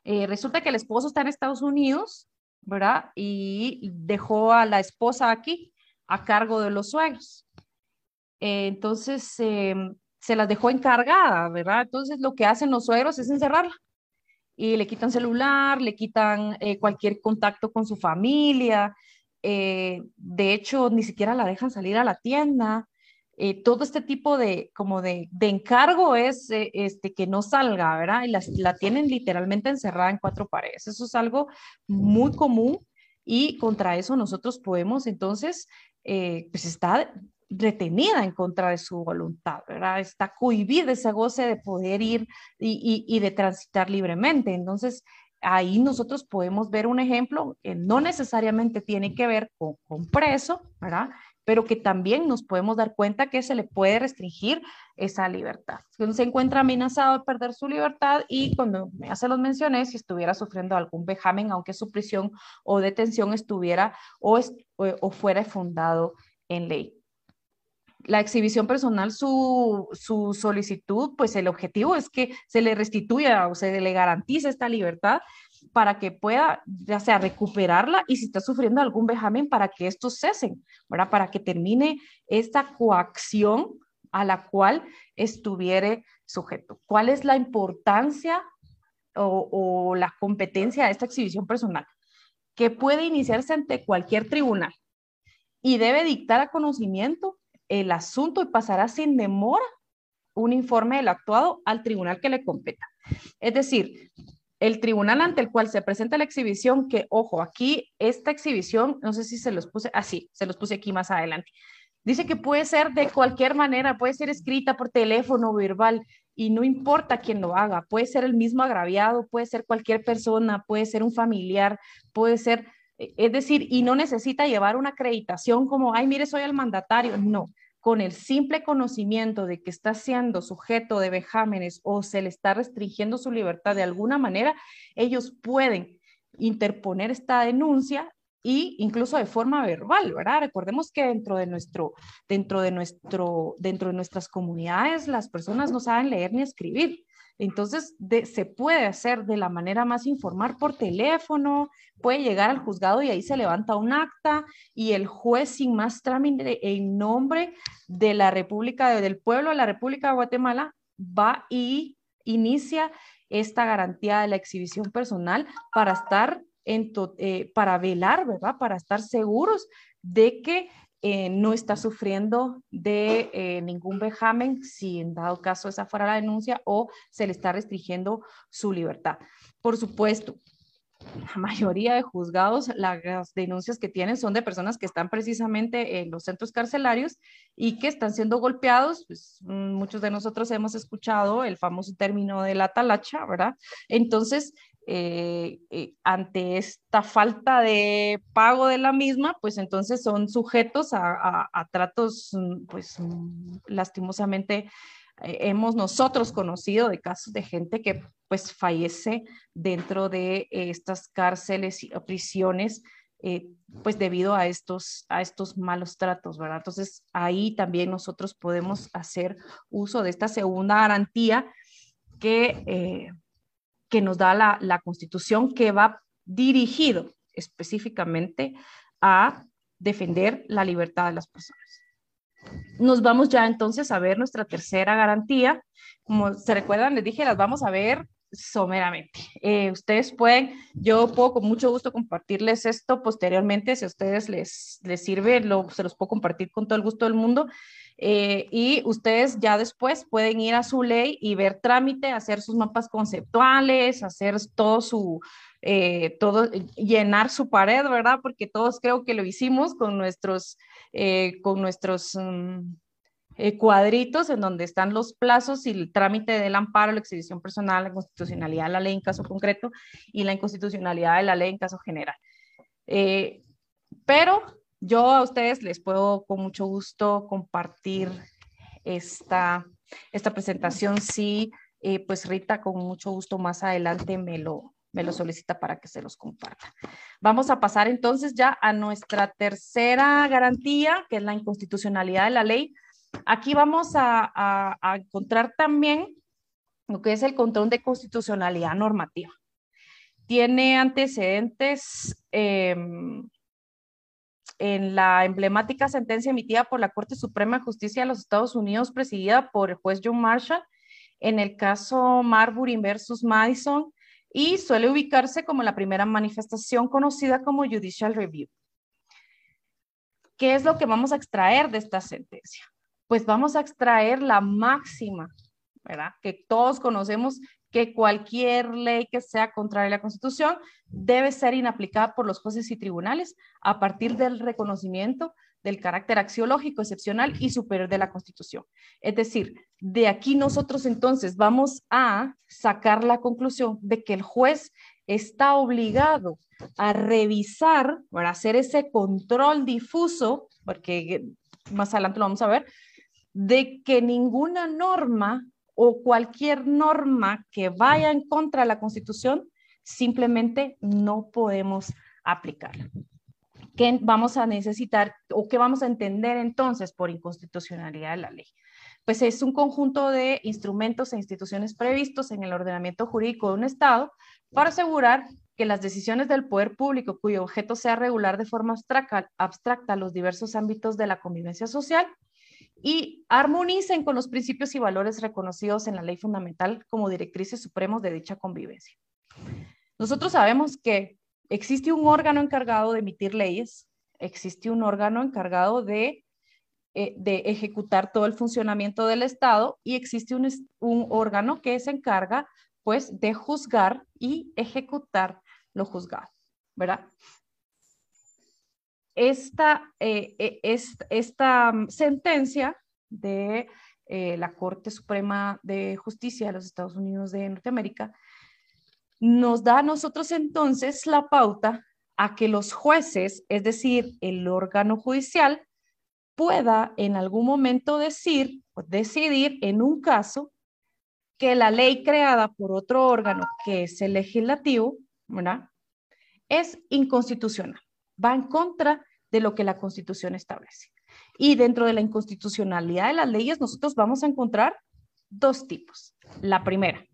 Eh, resulta que el esposo está en Estados Unidos, ¿verdad? Y dejó a la esposa aquí a cargo de los suegros. entonces, se las dejó encargada, ¿verdad? Entonces, lo que hacen los suegros es encerrarla y le quitan celular, le quitan eh, cualquier contacto con su familia, eh, de hecho ni siquiera la dejan salir a la tienda. Eh, todo este tipo de como de, de encargo es este que no salga, ¿verdad? Y la, la, tienen literalmente encerrada en cuatro paredes. Eso es algo muy común y contra eso nosotros podemos entonces, pues está retenida en contra de su voluntad, ¿verdad? Está cohibida ese goce de poder ir y, de transitar libremente. Entonces, ahí nosotros podemos ver un ejemplo que no necesariamente tiene que ver con, con, preso, ¿verdad? Pero que también nos podemos dar cuenta que se le puede restringir esa libertad. Si se encuentra amenazado de perder su libertad y cuando ya se los mencioné, si estuviera sufriendo algún vejamen, aunque su prisión o detención estuviera o, o fuera fundado en ley la exhibición personal, su, solicitud, pues el objetivo es que se le restituya o se le garantice esta libertad para que pueda, ya sea recuperarla y si está sufriendo algún vejamen, para que estos cesen, ¿verdad? Para que termine esta coacción a la cual estuviere sujeto. ¿Cuál es la importancia o, o la competencia de esta exhibición personal? Que puede iniciarse ante cualquier tribunal y debe dictar a conocimiento el asunto y pasará sin demora un informe del actuado al tribunal que le competa. Es decir, el tribunal ante el cual se presenta la exhibición, que ojo, aquí esta exhibición, no sé si se los puse así, se los puse aquí más adelante. Dice que puede ser de cualquier manera, puede ser escrita por teléfono, verbal, y no importa quién lo haga, puede ser el mismo agraviado, puede ser cualquier persona, puede ser un familiar, puede ser es decir, y no necesita llevar una acreditación como, ay, mire, soy el mandatario. No, con el simple conocimiento de que está siendo sujeto de vejámenes o se le está restringiendo su libertad de alguna manera, ellos pueden interponer esta denuncia y incluso de forma verbal, ¿verdad? Recordemos que dentro de nuestro, dentro de nuestro, dentro de nuestras comunidades las personas no saben leer ni escribir. Entonces, se puede hacer de la manera más informal por teléfono, puede llegar al juzgado y ahí se levanta un acta y el juez sin más trámite en nombre de la República, del pueblo de la República de Guatemala, va y inicia esta garantía de la exhibición personal para estar en eh, para velar, ¿verdad? Para estar seguros de que eh, no está sufriendo de eh, ningún vejamen si en dado caso esa fuera la denuncia o se le está restringiendo su libertad. Por supuesto, la mayoría de juzgados, las denuncias que tienen son de personas que están precisamente en los centros carcelarios y que están siendo golpeados. Pues, muchos de nosotros hemos escuchado el famoso término de la talacha, ¿verdad? Entonces, eh, eh, ante esta falta de pago de la misma, pues entonces son sujetos a, tratos, mm, pues mm, lastimosamente eh, hemos nosotros conocido de casos de gente que pues fallece dentro de estas cárceles y prisiones pues debido a estos, a estos malos tratos, ¿verdad? Entonces ahí también nosotros podemos hacer uso de esta segunda garantía que que nos da la, Constitución que va dirigido específicamente a defender la libertad de las personas. Nos vamos ya entonces a ver nuestra tercera garantía. Como se recuerdan, les dije, las vamos a ver someramente. Eh, ustedes pueden, yo puedo con mucho gusto compartirles esto posteriormente, si a ustedes les, les sirve, lo, se los puedo compartir con todo el gusto del mundo. Eh, y ustedes ya después pueden ir a su ley y ver trámite, hacer sus mapas conceptuales, hacer todo su, eh, todo, llenar su pared, ¿verdad? Porque todos creo que lo hicimos con nuestros, eh, con nuestros mm, cuadritos en donde están los plazos y el trámite del amparo, la exhibición personal, la constitucionalidad de la ley en caso concreto y la inconstitucionalidad de la ley en caso general. pero yo a ustedes les puedo con mucho gusto compartir esta, esta presentación. Sí, eh, pues Rita con mucho gusto más adelante me lo, me lo solicita para que se los comparta. Vamos a pasar entonces ya a nuestra tercera garantía, que es la inconstitucionalidad de la ley. Aquí vamos a, encontrar también lo que es el control de constitucionalidad normativa. Tiene antecedentes em, en la emblemática sentencia emitida por la Corte Suprema de Justicia de los Estados Unidos, presidida por el juez John Marshall, en el caso Marbury versus Madison, y suele ubicarse como la primera manifestación conocida como Judicial Review. ¿Qué es lo que vamos a extraer de esta sentencia? Pues vamos a extraer la máxima, ¿verdad? Que todos conocemos que cualquier ley que sea contraria a la Constitución debe ser inaplicada por los jueces y tribunales a partir del reconocimiento del carácter axiológico, excepcional y superior de la Constitución. Es decir, de aquí nosotros entonces vamos a sacar la conclusión de que el juez está obligado a revisar, para hacer ese control difuso, porque más adelante lo vamos a ver, de que ninguna norma o cualquier norma que vaya en contra de la Constitución, simplemente no podemos aplicarla. ¿Qué vamos a necesitar o qué vamos a entender entonces por inconstitucionalidad de la ley? Pues es un conjunto de instrumentos e instituciones previstos en el ordenamiento jurídico de un Estado para asegurar que las decisiones del poder público cuyo objeto sea regular de forma abstracta, abstracta los diversos ámbitos de la convivencia social y armonicen con los principios y valores reconocidos en la ley fundamental como directrices supremos de dicha convivencia. Nosotros sabemos que existe un órgano encargado de emitir leyes, existe un órgano encargado de, eh, ejecutar todo el funcionamiento del Estado y existe un, un órgano que se encarga pues de juzgar y ejecutar lo juzgado, ¿verdad? Esta, eh, eh, esta, mm, sentencia de eh, la Corte Suprema de Justicia de los Estados Unidos de Norteamérica nos da a nosotros entonces la pauta a que los jueces, es decir, el órgano judicial, pueda en algún momento decir o decidir en un caso que la ley creada por otro órgano, que es el legislativo, ¿verdad? es inconstitucional va en contra de lo que la Constitución establece. Y dentro de la inconstitucionalidad de las leyes, nosotros vamos a encontrar dos tipos. La primera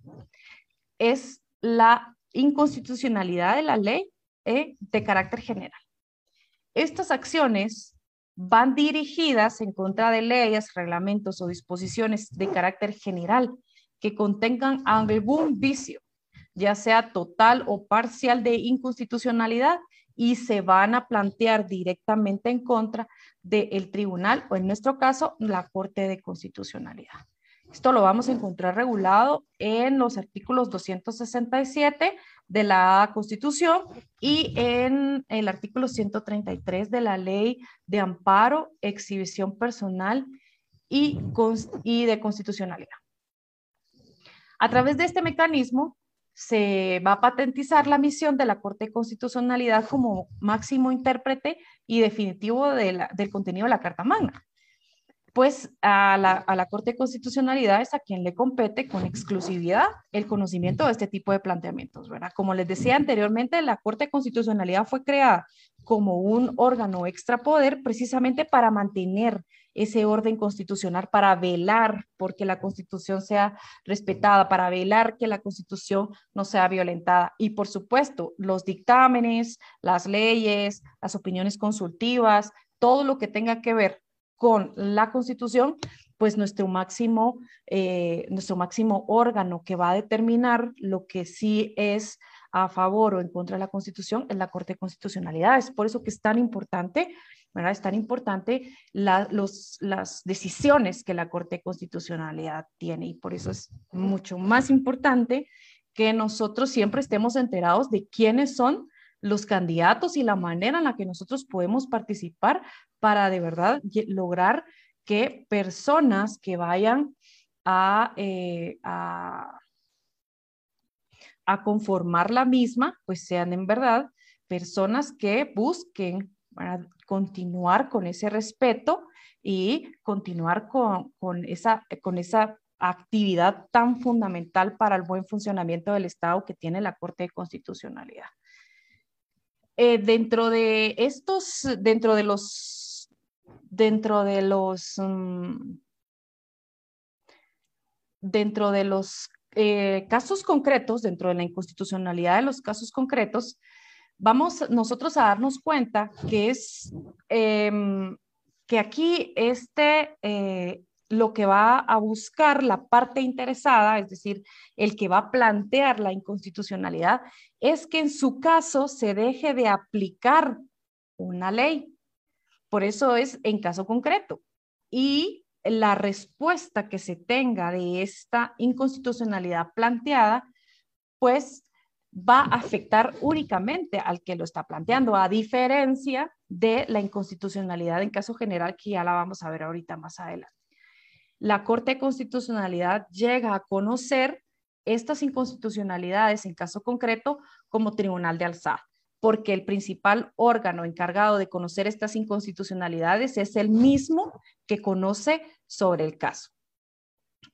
es la inconstitucionalidad de la ley eh, de carácter general. Estas acciones van dirigidas en contra de leyes, reglamentos o disposiciones de carácter general que contengan algún vicio, ya sea total o parcial de inconstitucionalidad y se van a plantear directamente en contra del tribunal o en nuestro caso la Corte de Constitucionalidad. Esto lo vamos a encontrar regulado en los artículos 267 de la Constitución y en el artículo 133 de la Ley de Amparo, Exhibición Personal y, de Constitucionalidad. A través de este mecanismo, se va a patentizar la misión de la Corte de Constitucionalidad como máximo intérprete y definitivo del contenido de la Carta Magna. Pues a la, Corte de Constitucionalidad es a quien le compete con exclusividad el conocimiento de este tipo de planteamientos, ¿verdad? Como les decía anteriormente, la Corte de Constitucionalidad fue creada como un órgano extrapoder precisamente para mantener ese orden constitucional para velar porque la constitución sea respetada, para velar que la constitución no sea violentada. Y por supuesto, los dictámenes, las leyes, las opiniones consultivas, todo lo que tenga que ver con la constitución, pues nuestro máximo, eh, nuestro máximo órgano que va a determinar lo que sí es a favor o en contra de la Constitución es la Corte de Constitucionalidad. Es por eso que es tan importante Es tan importante las decisiones que la Corte de Constitucionalidad tiene y por eso es mucho más importante que nosotros siempre estemos enterados de quiénes son los candidatos y la manera en la que nosotros podemos participar para de verdad lograr que personas que vayan a, eh, a, a conformar la misma, pues sean en verdad personas que busquen continuar con ese respeto y continuar con, con, esa, con esa actividad tan fundamental para el buen funcionamiento del Estado que tiene la Corte de Constitucionalidad. Eh, dentro de estos, dentro de los, dentro de los, mm, dentro de los eh, casos concretos, dentro de la inconstitucionalidad de los casos concretos, vamos nosotros a darnos cuenta que es em, que aquí este, eh, lo que va a buscar la parte interesada, es decir, el que va a plantear la inconstitucionalidad, es que en su caso se deje de aplicar una ley. Por eso es en caso concreto. Y la respuesta que se tenga de esta inconstitucionalidad planteada, pues va a afectar únicamente al que lo está planteando, a diferencia de la inconstitucionalidad en caso general, que ya la vamos a ver ahorita más adelante. La Corte de Constitucionalidad llega a conocer estas inconstitucionalidades en caso concreto como tribunal de alzada, porque el principal órgano encargado de conocer estas inconstitucionalidades es el mismo que conoce sobre el caso.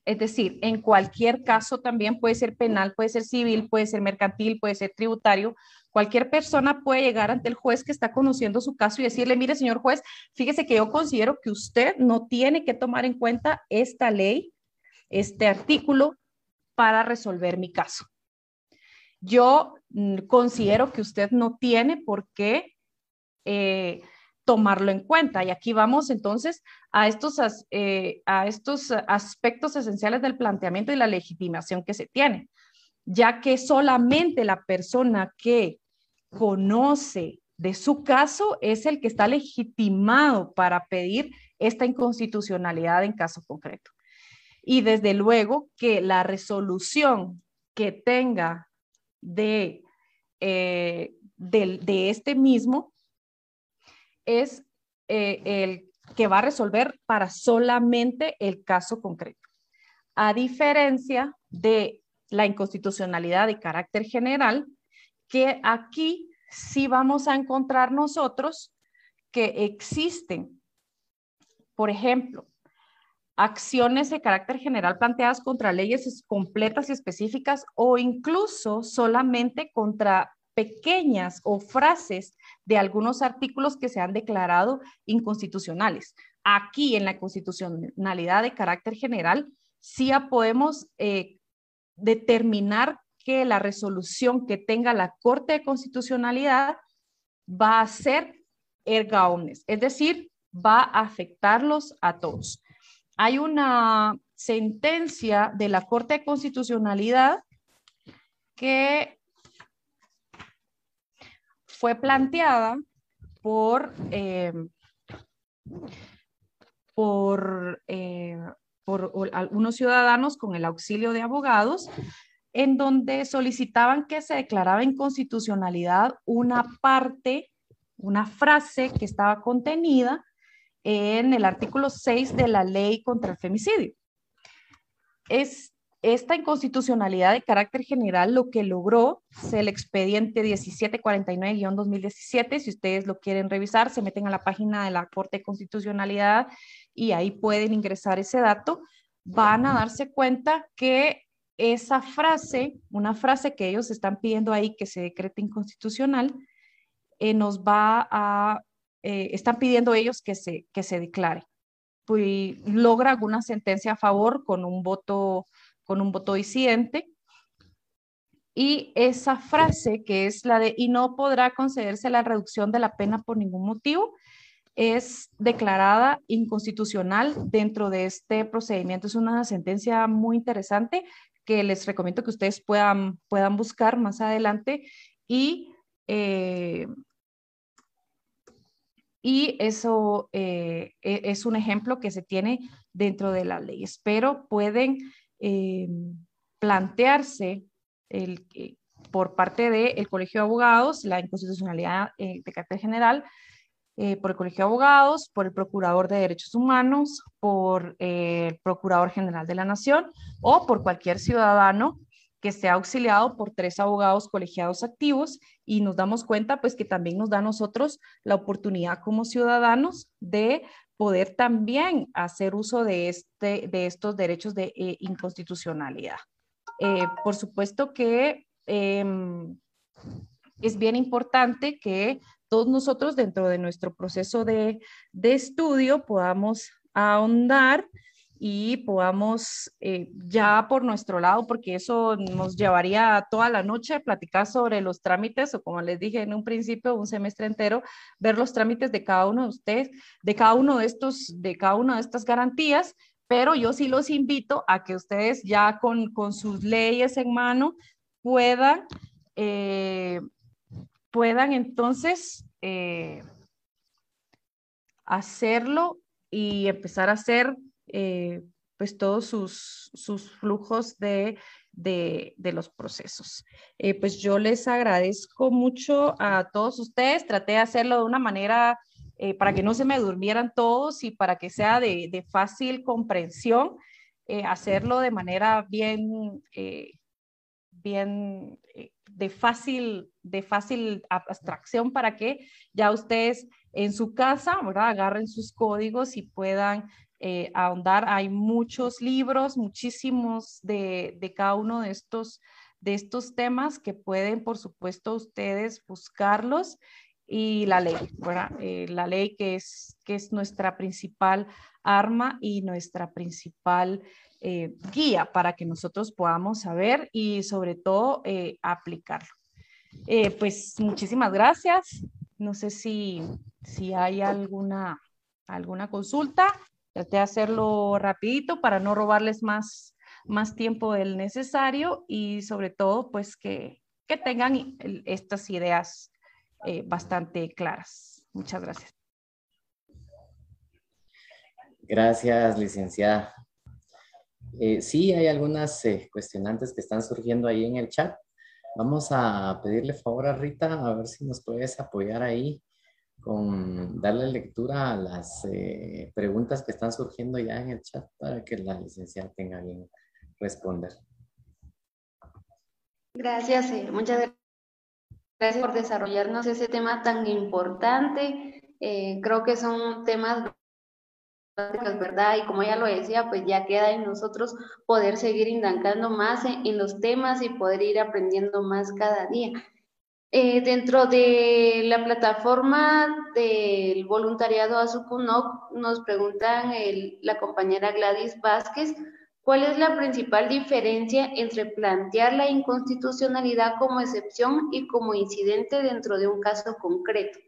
Es decir, en cualquier caso también puede ser penal, puede ser civil, puede ser mercantil, puede ser tributario. Cualquier persona puede llegar ante el juez que está conociendo su caso y decirle, mire, señor juez, fíjese que yo considero que usted no tiene que tomar en cuenta esta ley, este artículo, para resolver mi caso. Yo mm, considero que usted no tiene por qué eh, tomarlo en cuenta. Y aquí vamos entonces a estos, eh, a estos aspectos esenciales del planteamiento y la legitimación que se tiene, ya que solamente la persona que conoce de su caso es el que está legitimado para pedir esta inconstitucionalidad en caso concreto. Y desde luego que la resolución que tenga de, eh, de este mismo es eh, el que va a resolver para solamente el caso concreto. A diferencia de la inconstitucionalidad de carácter general, que aquí sí vamos a encontrar nosotros que existen, por ejemplo, acciones de carácter general planteadas contra leyes completas y específicas o incluso solamente contra pequeñas o frases de algunos artículos que se han declarado inconstitucionales. Aquí en la constitucionalidad de carácter general, sí podemos eh, determinar que la resolución que tenga la Corte de Constitucionalidad va a ser erga omnes, es decir, va a afectarlos a todos. Hay una sentencia de la Corte de Constitucionalidad que fue planteada por, eh, por, eh, por algunos ciudadanos con el auxilio de abogados, en donde solicitaban que se declarara inconstitucionalidad una parte, una frase que estaba contenida en el artículo 6 de la ley contra el femicidio. Es esta inconstitucionalidad de carácter general lo que logró es el expediente 1749-2017. Si ustedes lo quieren revisar, se meten a la página de la Corte de Constitucionalidad y ahí pueden ingresar ese dato. Van a darse cuenta que esa frase, una frase que ellos están pidiendo ahí que se decrete inconstitucional, eh, nos va a, eh, están pidiendo ellos que se, que se declare. Pues logra alguna sentencia a favor con un voto con un voto disidente. Y esa frase que es la de y no podrá concederse la reducción de la pena por ningún motivo es declarada inconstitucional dentro de este procedimiento. Es una sentencia muy interesante que les recomiendo que ustedes puedan, puedan buscar más adelante y, eh, y eso eh, e, es un ejemplo que se tiene dentro de las leyes, pero pueden eh, plantearse el, eh, por parte del Colegio de Abogados la inconstitucionalidad eh, de carácter general por el Colegio de Abogados, por el Procurador de Derechos Humanos, por el Procurador General de la Nación o por cualquier ciudadano que sea auxiliado por tres abogados colegiados activos y nos damos cuenta pues que también nos da a nosotros la oportunidad como ciudadanos de poder también hacer uso de, este, de estos derechos de eh, inconstitucionalidad. Eh, por supuesto que em, es bien importante que todos nosotros dentro de nuestro proceso de, de estudio podamos ahondar y podamos eh, ya por nuestro lado, porque eso nos llevaría toda la noche a platicar sobre los trámites o como les dije en un principio, un semestre entero, ver los trámites de cada uno de ustedes, de cada uno de estos, de cada una de estas garantías, pero yo sí los invito a que ustedes ya con, con sus leyes en mano puedan, eh, puedan entonces eh, hacerlo y empezar a hacer eh, pues todos sus, sus flujos de, de, los procesos. Eh, pues yo les agradezco mucho a todos ustedes, traté de hacerlo de una manera eh, para que no se me durmieran todos y para que sea de, de fácil comprensión, hacerlo de manera bien, bien de fácil, de fácil abstracción para que ya ustedes en su casa, ¿verdad? Agarren sus códigos y puedan eh, ahondar. Hay muchos libros, muchísimos de, de, cada uno de estos, de estos temas que pueden, por supuesto, ustedes buscarlos. Y la ley, eh, la ley que es, que es nuestra principal arma y nuestra principal eh, guía para que nosotros podamos saber y sobre todo aplicarlo. pues muchísimas gracias. No sé si, si hay alguna, alguna consulta. Traté de hacerlo rapidito para no robarles más, más tiempo del necesario y sobre todo pues que, que tengan estas ideas eh, bastante claras. Muchas gracias. Gracias, licenciada. Eh, sí, hay algunas eh, cuestionantes que están surgiendo ahí en el chat. Vamos a pedirle favor a Rita a ver si nos puedes apoyar ahí con darle lectura a las eh, preguntas que están surgiendo ya en el chat para que la licenciada tenga bien responder. Gracias, eh, muchas gracias por desarrollarnos ese tema tan importante. Eh, creo que son temas ¿verdad? Y como ya lo decía, pues ya queda en nosotros poder seguir indagando más en los temas y poder ir aprendiendo más cada día. Eh, dentro de la plataforma del voluntariado Azucunoc nos preguntan la compañera Gladys Vázquez, ¿cuál es la principal diferencia entre plantear la inconstitucionalidad como excepción y como incidente dentro de un caso concreto?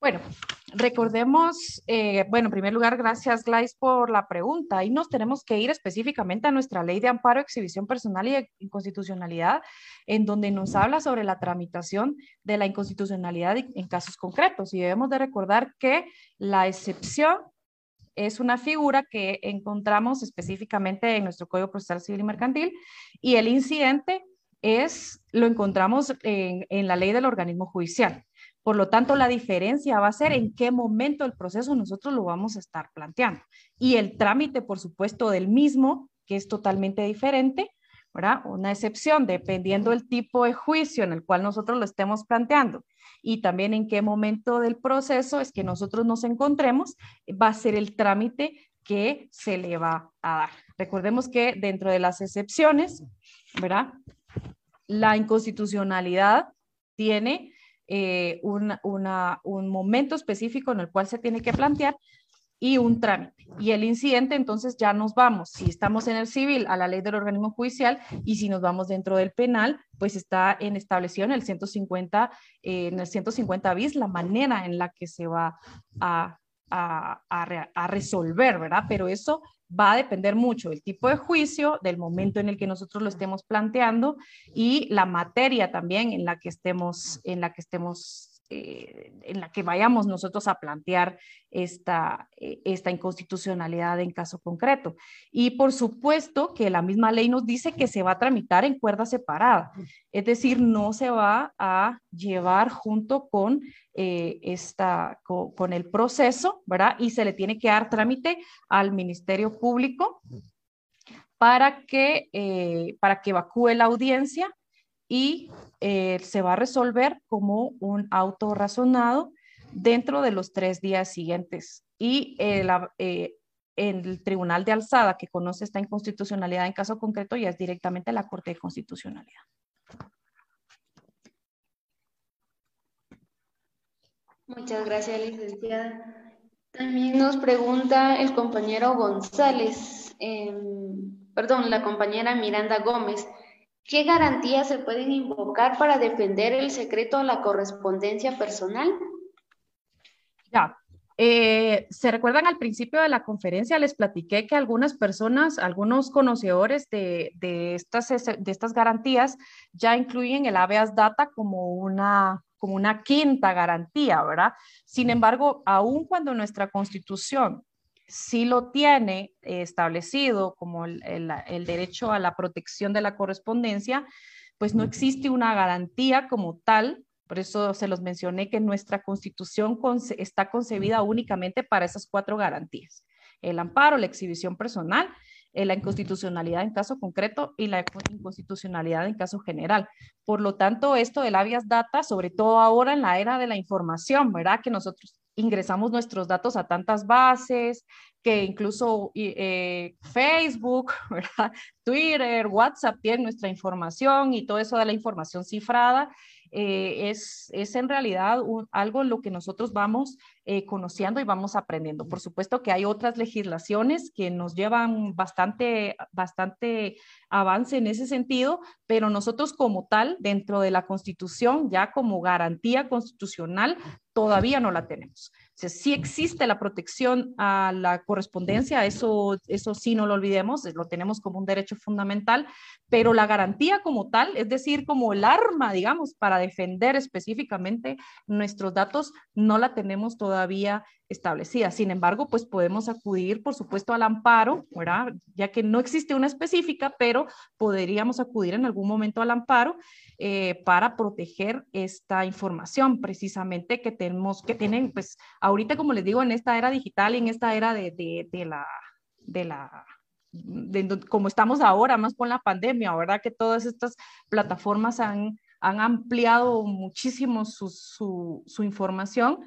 Bueno, recordemos, eh, bueno, en primer lugar, gracias Glais por la pregunta. Y nos tenemos que ir específicamente a nuestra ley de amparo, exhibición personal y inconstitucionalidad, en donde nos habla sobre la tramitación de la inconstitucionalidad en casos concretos. Y debemos de recordar que la excepción es una figura que encontramos específicamente en nuestro Código Procesal Civil y Mercantil y el incidente es, lo encontramos en, en la ley del organismo judicial. Por lo tanto, la diferencia va a ser en qué momento del proceso nosotros lo vamos a estar planteando. Y el trámite, por supuesto, del mismo, que es totalmente diferente, ¿verdad? Una excepción, dependiendo del tipo de juicio en el cual nosotros lo estemos planteando y también en qué momento del proceso es que nosotros nos encontremos, va a ser el trámite que se le va a dar. Recordemos que dentro de las excepciones, ¿verdad? La inconstitucionalidad tiene eh, un, un momento específico en el cual se tiene que plantear y un trámite. Y el incidente, entonces ya nos vamos, si estamos en el civil, a la ley del organismo judicial, y si nos vamos dentro del penal, pues está en establecido en el 150, eh, en el 150 bis la manera en la que se va a, a, a, resolver, ¿verdad? Pero eso va a depender mucho del tipo de juicio, del momento en el que nosotros lo estemos planteando y la materia también en la que estemos, en la que estemos eh, en la que vayamos nosotros a plantear esta, eh, esta inconstitucionalidad en caso concreto. Y por supuesto que la misma ley nos dice que se va a tramitar en cuerda separada, es decir, no se va a llevar junto con, eh, esta, con, el proceso, ¿verdad? Y se le tiene que dar trámite al Ministerio Público para que, para que evacúe la audiencia y eh, se va a resolver como un auto razonado dentro de los tres días siguientes. Y eh, eh, el tribunal de alzada que conoce esta inconstitucionalidad en caso concreto ya es directamente la Corte de Constitucionalidad. Muchas gracias, licenciada. También nos pregunta el compañero González, em, perdón, la compañera Miranda Gómez. ¿Qué garantías se pueden invocar para defender el secreto de la correspondencia personal? Ya, eh, ¿Se recuerdan al principio de la conferencia? Les platiqué que algunas personas, algunos conocedores de, estas, de estas garantías ya incluyen el habeas data como una, como una quinta garantía, ¿verdad? Sin embargo, aun cuando nuestra constitución si lo tiene establecido como el, derecho a la protección de la correspondencia, pues no existe una garantía como tal. Por eso se los mencioné que nuestra constitución está concebida únicamente para esas cuatro garantías. El amparo, la exhibición personal, eh, la inconstitucionalidad en caso concreto y la inconstitucionalidad en caso general. Por lo tanto, esto del habeas data, sobre todo ahora en la era de la información, ¿verdad? Que nosotros ingresamos nuestros datos a tantas bases, que incluso eh, Facebook, Twitter, WhatsApp tienen nuestra información y todo eso de la información cifrada. Eh, es, es, en realidad algo en lo que nosotros vamos eh, conociendo y vamos aprendiendo. Por supuesto que hay otras legislaciones que nos llevan bastante, bastante avance en ese sentido, pero nosotros como tal, dentro de la Constitución, ya como garantía constitucional, todavía no la tenemos. O sí existe la protección a la correspondencia, eso, eso sí no lo olvidemos, lo tenemos como un derecho fundamental, pero la garantía como tal, es decir, como el arma, digamos, para defender específicamente nuestros datos, no la tenemos todavía establecida. Sin embargo, pues podemos acudir, por supuesto, al amparo, ¿verdad? Ya que no existe una específica, pero podríamos acudir en algún momento al amparo eh, para proteger esta información precisamente que tenemos, que tienen, pues ahorita, como les digo, en esta era digital y en esta era de, de, la, de la como estamos ahora, más con la pandemia, ¿verdad? Que todas estas plataformas han, han ampliado muchísimo su, su información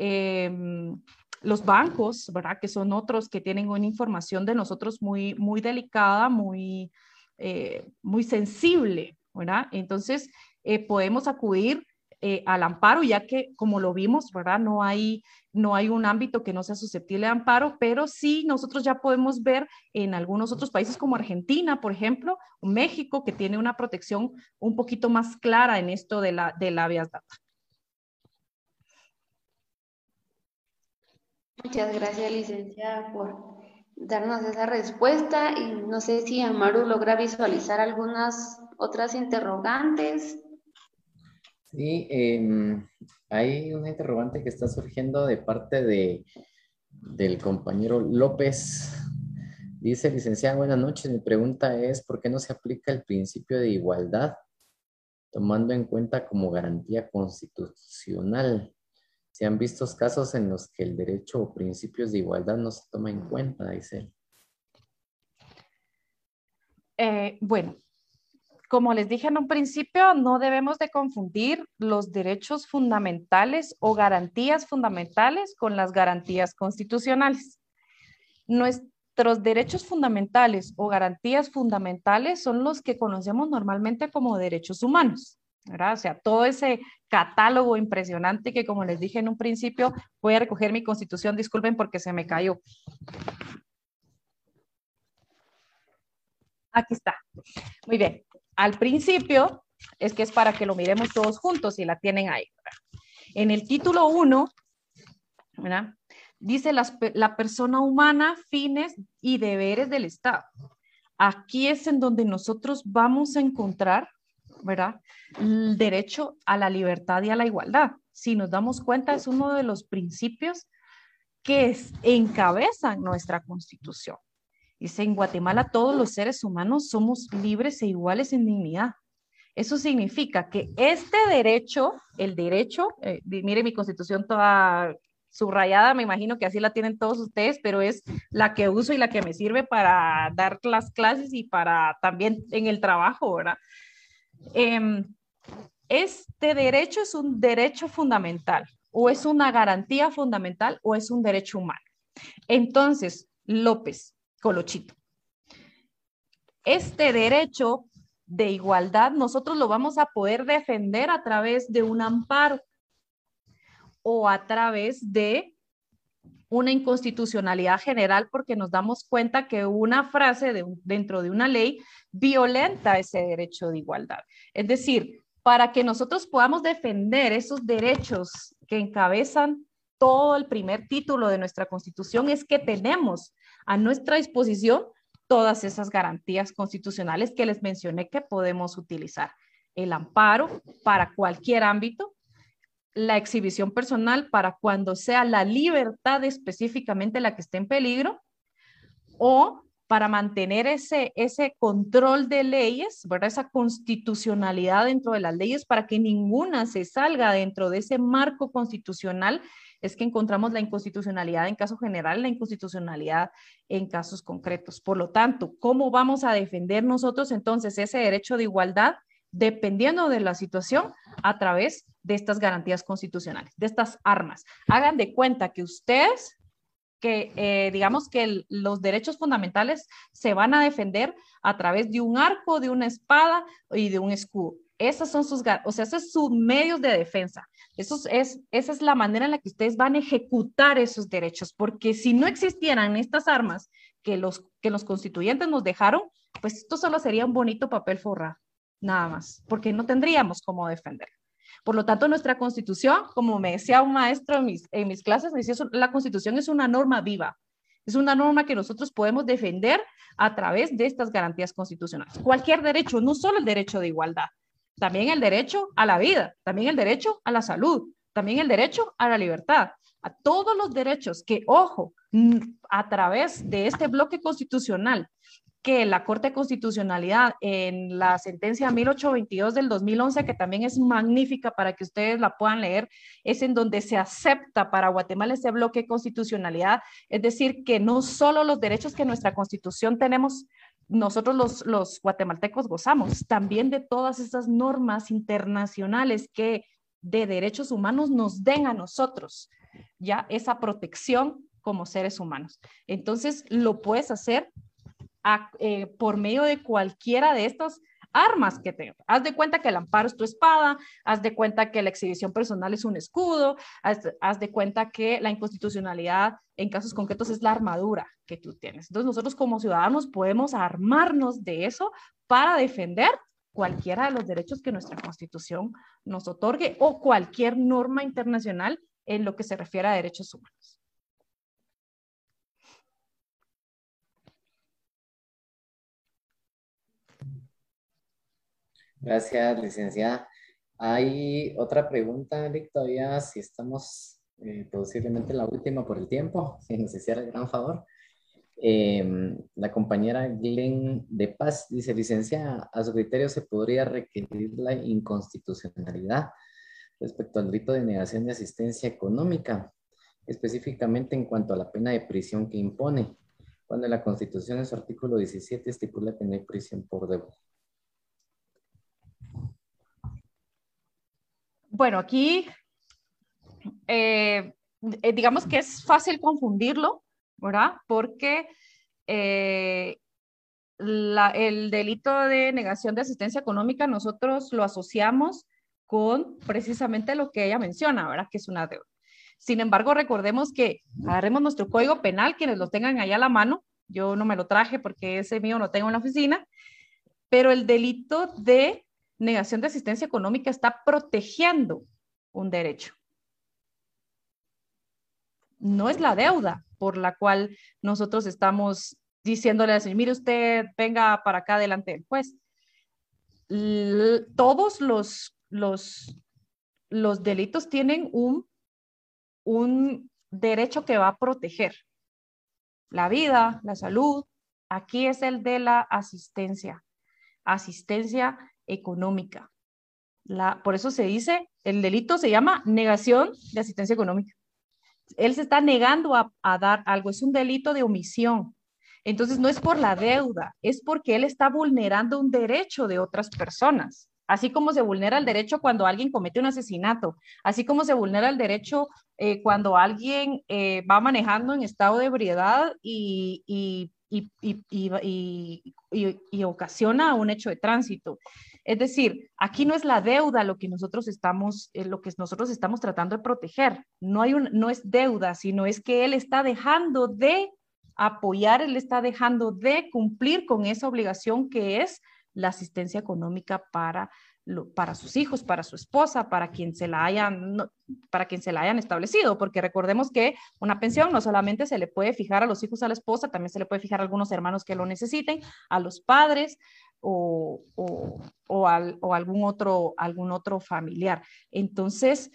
Em, los bancos, ¿verdad? Que son otros que tienen una información de nosotros muy, muy delicada, muy, eh, muy sensible, ¿verdad? Entonces, eh, podemos acudir eh, al amparo, ya que, como lo vimos, ¿verdad? No hay, no hay un ámbito que no sea susceptible de amparo, pero sí nosotros ya podemos ver en algunos otros países como Argentina, por ejemplo, México, que tiene una protección un poquito más clara en esto de la, de la data. Muchas gracias, licenciada, por darnos esa respuesta y no sé si Amaru logra visualizar algunas otras interrogantes. Sí, em, hay una interrogante que está surgiendo de parte de, del compañero López. Dice, licenciada, buenas noches. Mi pregunta es, ¿por qué no se aplica el principio de igualdad tomando en cuenta como garantía constitucional. Se han visto casos en los que el derecho o principios de igualdad no se toma en cuenta, dice él. Eh, bueno, como les dije en un principio, no debemos de confundir los derechos fundamentales o garantías fundamentales con las garantías constitucionales. Nuestros derechos fundamentales o garantías fundamentales son los que conocemos normalmente como derechos humanos. ¿Verdad? O sea, todo ese catálogo impresionante que, como les dije en un principio, voy a recoger mi constitución, disculpen porque se me cayó. Aquí está. Muy bien. Al principio, es que es para que lo miremos todos juntos y la tienen ahí. En el título 1, dice la persona humana, fines y deberes del Estado. Aquí es en donde nosotros vamos a encontrar, ¿verdad? El derecho a la libertad y a la igualdad. Si nos damos cuenta, es uno de los principios que encabezan nuestra constitución. Dice, en Guatemala todos los seres humanos somos libres e iguales en dignidad. Eso significa que este derecho, el derecho, eh, mire mi constitución toda subrayada, me imagino que así la tienen todos ustedes, pero es la que uso y la que me sirve para dar las clases y para también en el trabajo, ¿verdad? Em, este derecho es un derecho fundamental, o es una garantía fundamental, o es un derecho humano. Entonces, López, Colochito. Este derecho de igualdad nosotros lo vamos a poder defender a través de un amparo o a través de una inconstitucionalidad general porque nos damos cuenta que una frase dentro de una ley violenta ese derecho de igualdad. Es decir, para que nosotros podamos defender esos derechos que encabezan todo el primer título de nuestra constitución es que tenemos a nuestra disposición todas esas garantías constitucionales que les mencioné que podemos utilizar. El amparo para cualquier ámbito, la exhibición personal para cuando sea la libertad específicamente la que esté en peligro, o para mantener ese, ese control de leyes, ¿verdad? esa constitucionalidad dentro de las leyes para que ninguna se salga dentro de ese marco constitucional es que encontramos la inconstitucionalidad en caso general, la inconstitucionalidad en casos concretos. Por lo tanto, ¿cómo vamos a defender nosotros entonces ese derecho de igualdad? dependiendo de la situación, a través de estas garantías constitucionales, de estas armas. Hagan de cuenta que ustedes, que eh, digamos que los derechos fundamentales se van a defender a través de un arco, de una espada y de un escudo. Esas son sus, o sea, esos son sus medios de defensa. Eso es, esa es la manera en la que ustedes van a ejecutar esos derechos, porque si no existieran estas armas que los, que los constituyentes nos dejaron, pues esto solo sería un bonito papel forrado, nada más, porque no tendríamos cómo defender. Por lo tanto, nuestra constitución, como me decía un maestro en mis, en mis clases, me decía, la constitución es una norma viva, es una norma que nosotros podemos defender a través de estas garantías constitucionales. Cualquier derecho, no solo el derecho de igualdad, también el derecho a la vida, también el derecho a la salud, también el derecho a la libertad, a todos los derechos que, ojo, a través de este bloque constitucional que la Corte Constitucionalidad en la sentencia 1822 del 2011, que también es magnífica para que ustedes la puedan leer, es en donde se acepta para Guatemala ese bloque constitucionalidad, es decir, que no solo los derechos que nuestra constitución tenemos nosotros los, los guatemaltecos gozamos también de todas esas normas internacionales que de derechos humanos nos den a nosotros ya esa protección como seres humanos. Entonces, lo puedes hacer eh, por medio de cualquiera de estas armas que tengas. Haz de cuenta que el amparo es tu espada, haz de cuenta que la exhibición personal es un escudo, haz, de cuenta que la inconstitucionalidad en casos concretos es la armadura que tú tienes. Entonces nosotros como ciudadanos podemos armarnos de eso para defender cualquiera de los derechos que nuestra constitución nos otorgue o cualquier norma internacional en lo que se refiere a derechos humanos. Gracias, licenciada. Hay otra pregunta, Eric, todavía si estamos eh, posiblemente la última por el tiempo, si nos hiciera el gran favor. Em, la compañera Glenn de Paz dice, licenciada, a su criterio se podría requerir la inconstitucionalidad respecto al delito de negación de asistencia económica, específicamente en cuanto a la pena de prisión que impone, cuando la Constitución en su artículo 17 estipula que no hay prisión por deuda. Bueno, aquí eh, eh, digamos que es fácil confundirlo, ¿verdad? Porque eh, el delito de negación de asistencia económica nosotros lo asociamos con precisamente lo que ella menciona, ¿verdad? Que es una deuda. Sin embargo, recordemos que agarremos nuestro código penal, quienes lo tengan allá a la mano. Yo no me lo traje porque ese mío lo tengo en la oficina, pero el delito de negación de asistencia económica está protegiendo un derecho. No es la deuda por la cual nosotros estamos diciéndole al mire usted, venga para acá delante del juez. todos los, los, los delitos tienen un, un derecho que va a proteger la vida, la salud. Aquí es el de la asistencia, asistencia económica. La, por eso se dice, el delito se llama negación de asistencia económica. Él se está negando a, dar algo, es un delito de omisión. Entonces no es por la deuda, es porque él está vulnerando un derecho de otras personas. Así como se vulnera el derecho cuando alguien comete un asesinato, así como se vulnera el derecho eh, cuando alguien eh, va manejando en estado de ebriedad y, ocasiona un hecho de tránsito. Es decir, aquí no es la deuda lo que nosotros estamos, eh, lo que nosotros estamos tratando de proteger. No, hay no es deuda, sino es que él está dejando de apoyar, él está dejando de cumplir con esa obligación que es la asistencia económica para, para sus hijos, para su esposa, para quien, se la hayan, para quien se la hayan establecido, porque recordemos que una pensión no solamente se le puede fijar a los hijos, a la esposa, también se le puede fijar a algunos hermanos que lo necesiten, a los padres o, o, o, algún, otro, algún otro familiar. Entonces,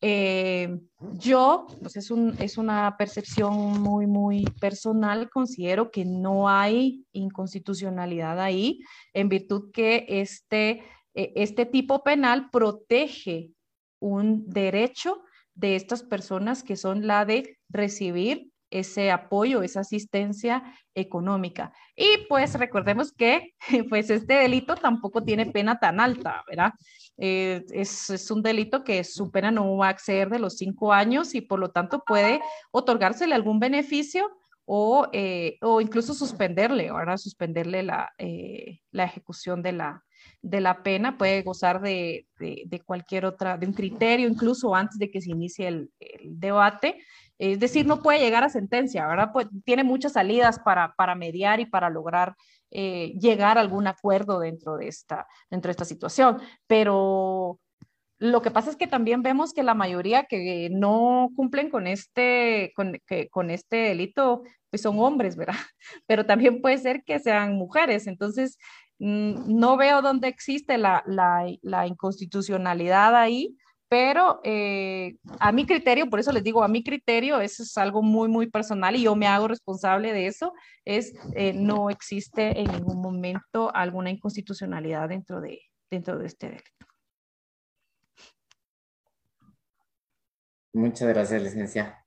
eh, yo, pues es, es una percepción muy, muy personal, considero que no hay inconstitucionalidad ahí, en virtud que este, e, este tipo penal protege un derecho de estas personas que son la de recibir ese apoyo, esa asistencia económica. Y pues recordemos que pues este delito tampoco tiene pena tan alta, ¿verdad? Eh, es, un delito que su pena no va a exceder de los cinco años y por lo tanto puede otorgársele algún beneficio o, eh, o incluso suspenderle, ahora suspenderle la, eh, la ejecución de la, de la pena, puede gozar de, de, cualquier otra, de un criterio incluso antes de que se inicie el, el debate es decir, no puede llegar a sentencia, ¿verdad? Pues tiene muchas salidas para, para mediar y para lograr eh, llegar a algún acuerdo dentro de, esta, dentro de esta situación. Pero lo que pasa es que también vemos que la mayoría que no cumplen con este, con, este delito, pues son hombres, ¿verdad? Pero también puede ser que sean mujeres. Entonces, mm, no veo dónde existe la, la inconstitucionalidad ahí pero eh, a mi criterio, por eso les digo, a mi criterio, eso es algo muy, muy personal y yo me hago responsable de eso, es eh, no existe en ningún momento alguna inconstitucionalidad dentro de, dentro de este delito. Muchas gracias, licencia.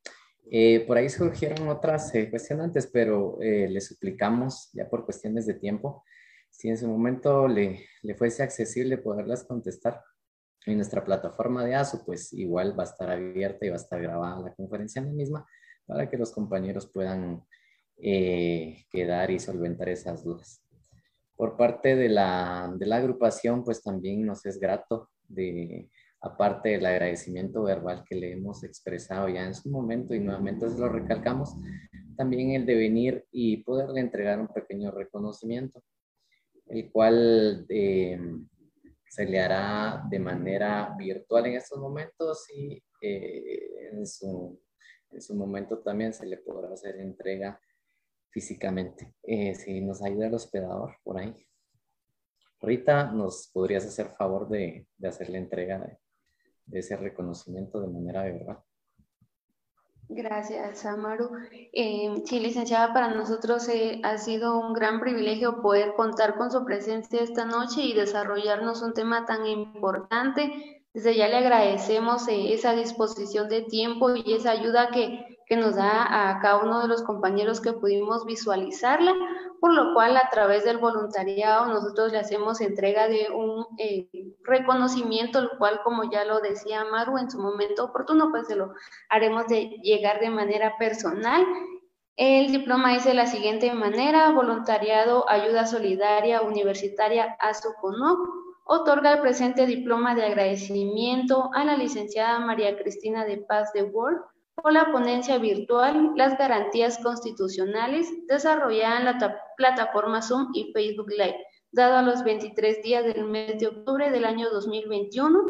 Eh, por ahí surgieron otras cuestionantes, pero les suplicamos, ya por cuestiones de tiempo, si en su momento le, le fuese accesible poderlas contestar en nuestra plataforma de ASO, pues igual va a estar abierta y va a estar grabada la conferencia en la misma para que los compañeros puedan eh, quedar y solventar esas dudas. Por parte de la, de la agrupación, pues también nos es grato de, aparte del agradecimiento verbal que le hemos expresado ya en su momento y nuevamente lo recalcamos, también el de venir y poderle entregar un pequeño reconocimiento, el cual eh, se le hará de manera virtual en estos momentos y eh, en, su, en, su, momento también se le podrá hacer entrega físicamente. Eh, si nos ayuda el hospedador por ahí. Rita, ¿nos podrías hacer favor de, de hacer la entrega de, ese reconocimiento de manera verbal? Gracias, Amaru. Eh, sí, licenciada, para nosotros eh, ha sido un gran privilegio poder contar con su presencia esta noche y desarrollarnos un tema tan importante. Desde ya le agradecemos eh, esa disposición de tiempo y esa ayuda que, que nos da a cada uno de los compañeros que pudimos visualizarla por lo cual a través del voluntariado nosotros le hacemos entrega de un eh, reconocimiento, el cual, como ya lo decía Maru en su momento oportuno, pues se lo haremos de llegar de manera personal. El diploma dice de la siguiente manera, voluntariado, ayuda solidaria universitaria a su otorga el presente diploma de agradecimiento a la licenciada María Cristina de Paz de Word, por la ponencia virtual Las garantías constitucionales desarrollada en la plataforma Zoom y Facebook Live, dado a los 23 días del mes de octubre del año 2021.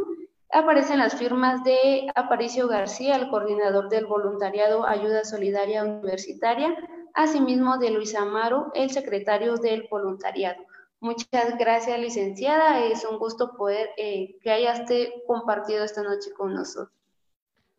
Aparecen las firmas de Aparicio García, el coordinador del voluntariado Ayuda Solidaria Universitaria, asimismo de Luis Amaro, el secretario del voluntariado. Muchas gracias, licenciada. Es un gusto poder eh, que hayas compartido esta noche con nosotros.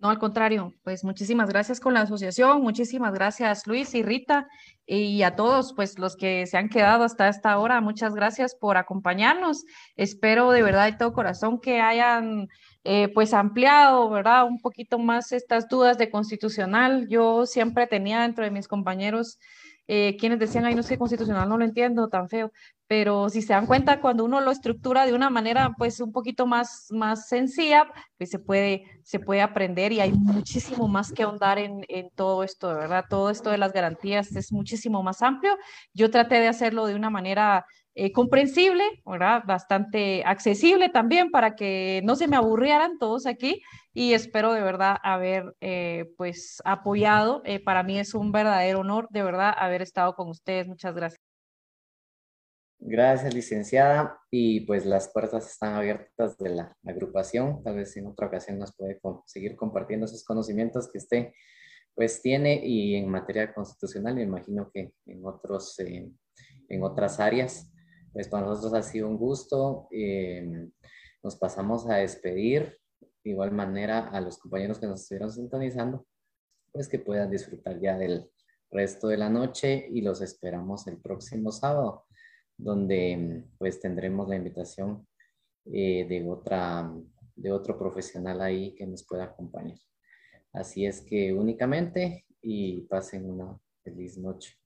No, al contrario, pues muchísimas gracias con la asociación, muchísimas gracias Luis y Rita y a todos pues los que se han quedado hasta esta hora, muchas gracias por acompañarnos. Espero de verdad de todo corazón que hayan eh, pues ampliado, ¿verdad? Un poquito más estas dudas de constitucional. Yo siempre tenía dentro de mis compañeros eh, quienes decían, ay, no sé, constitucional, no lo entiendo, tan feo, pero si se dan cuenta, cuando uno lo estructura de una manera, pues, un poquito más, más sencilla, pues se puede, se puede aprender y hay muchísimo más que ahondar en, en todo esto, de verdad, todo esto de las garantías es muchísimo más amplio. Yo traté de hacerlo de una manera eh, comprensible, ¿verdad? Bastante accesible también para que no se me aburrieran todos aquí y espero de verdad haber eh, pues apoyado. Eh, para mí es un verdadero honor de verdad haber estado con ustedes. Muchas gracias. Gracias, licenciada. Y pues las puertas están abiertas de la agrupación. Tal vez en otra ocasión nos puede seguir compartiendo esos conocimientos que usted pues tiene y en materia constitucional, me imagino que en, otros, en otras áreas. Pues para nosotros ha sido un gusto. Eh, nos pasamos a despedir. De igual manera a los compañeros que nos estuvieron sintonizando, pues que puedan disfrutar ya del resto de la noche y los esperamos el próximo sábado, donde pues tendremos la invitación eh, de, otra, de otro profesional ahí que nos pueda acompañar. Así es que únicamente y pasen una feliz noche.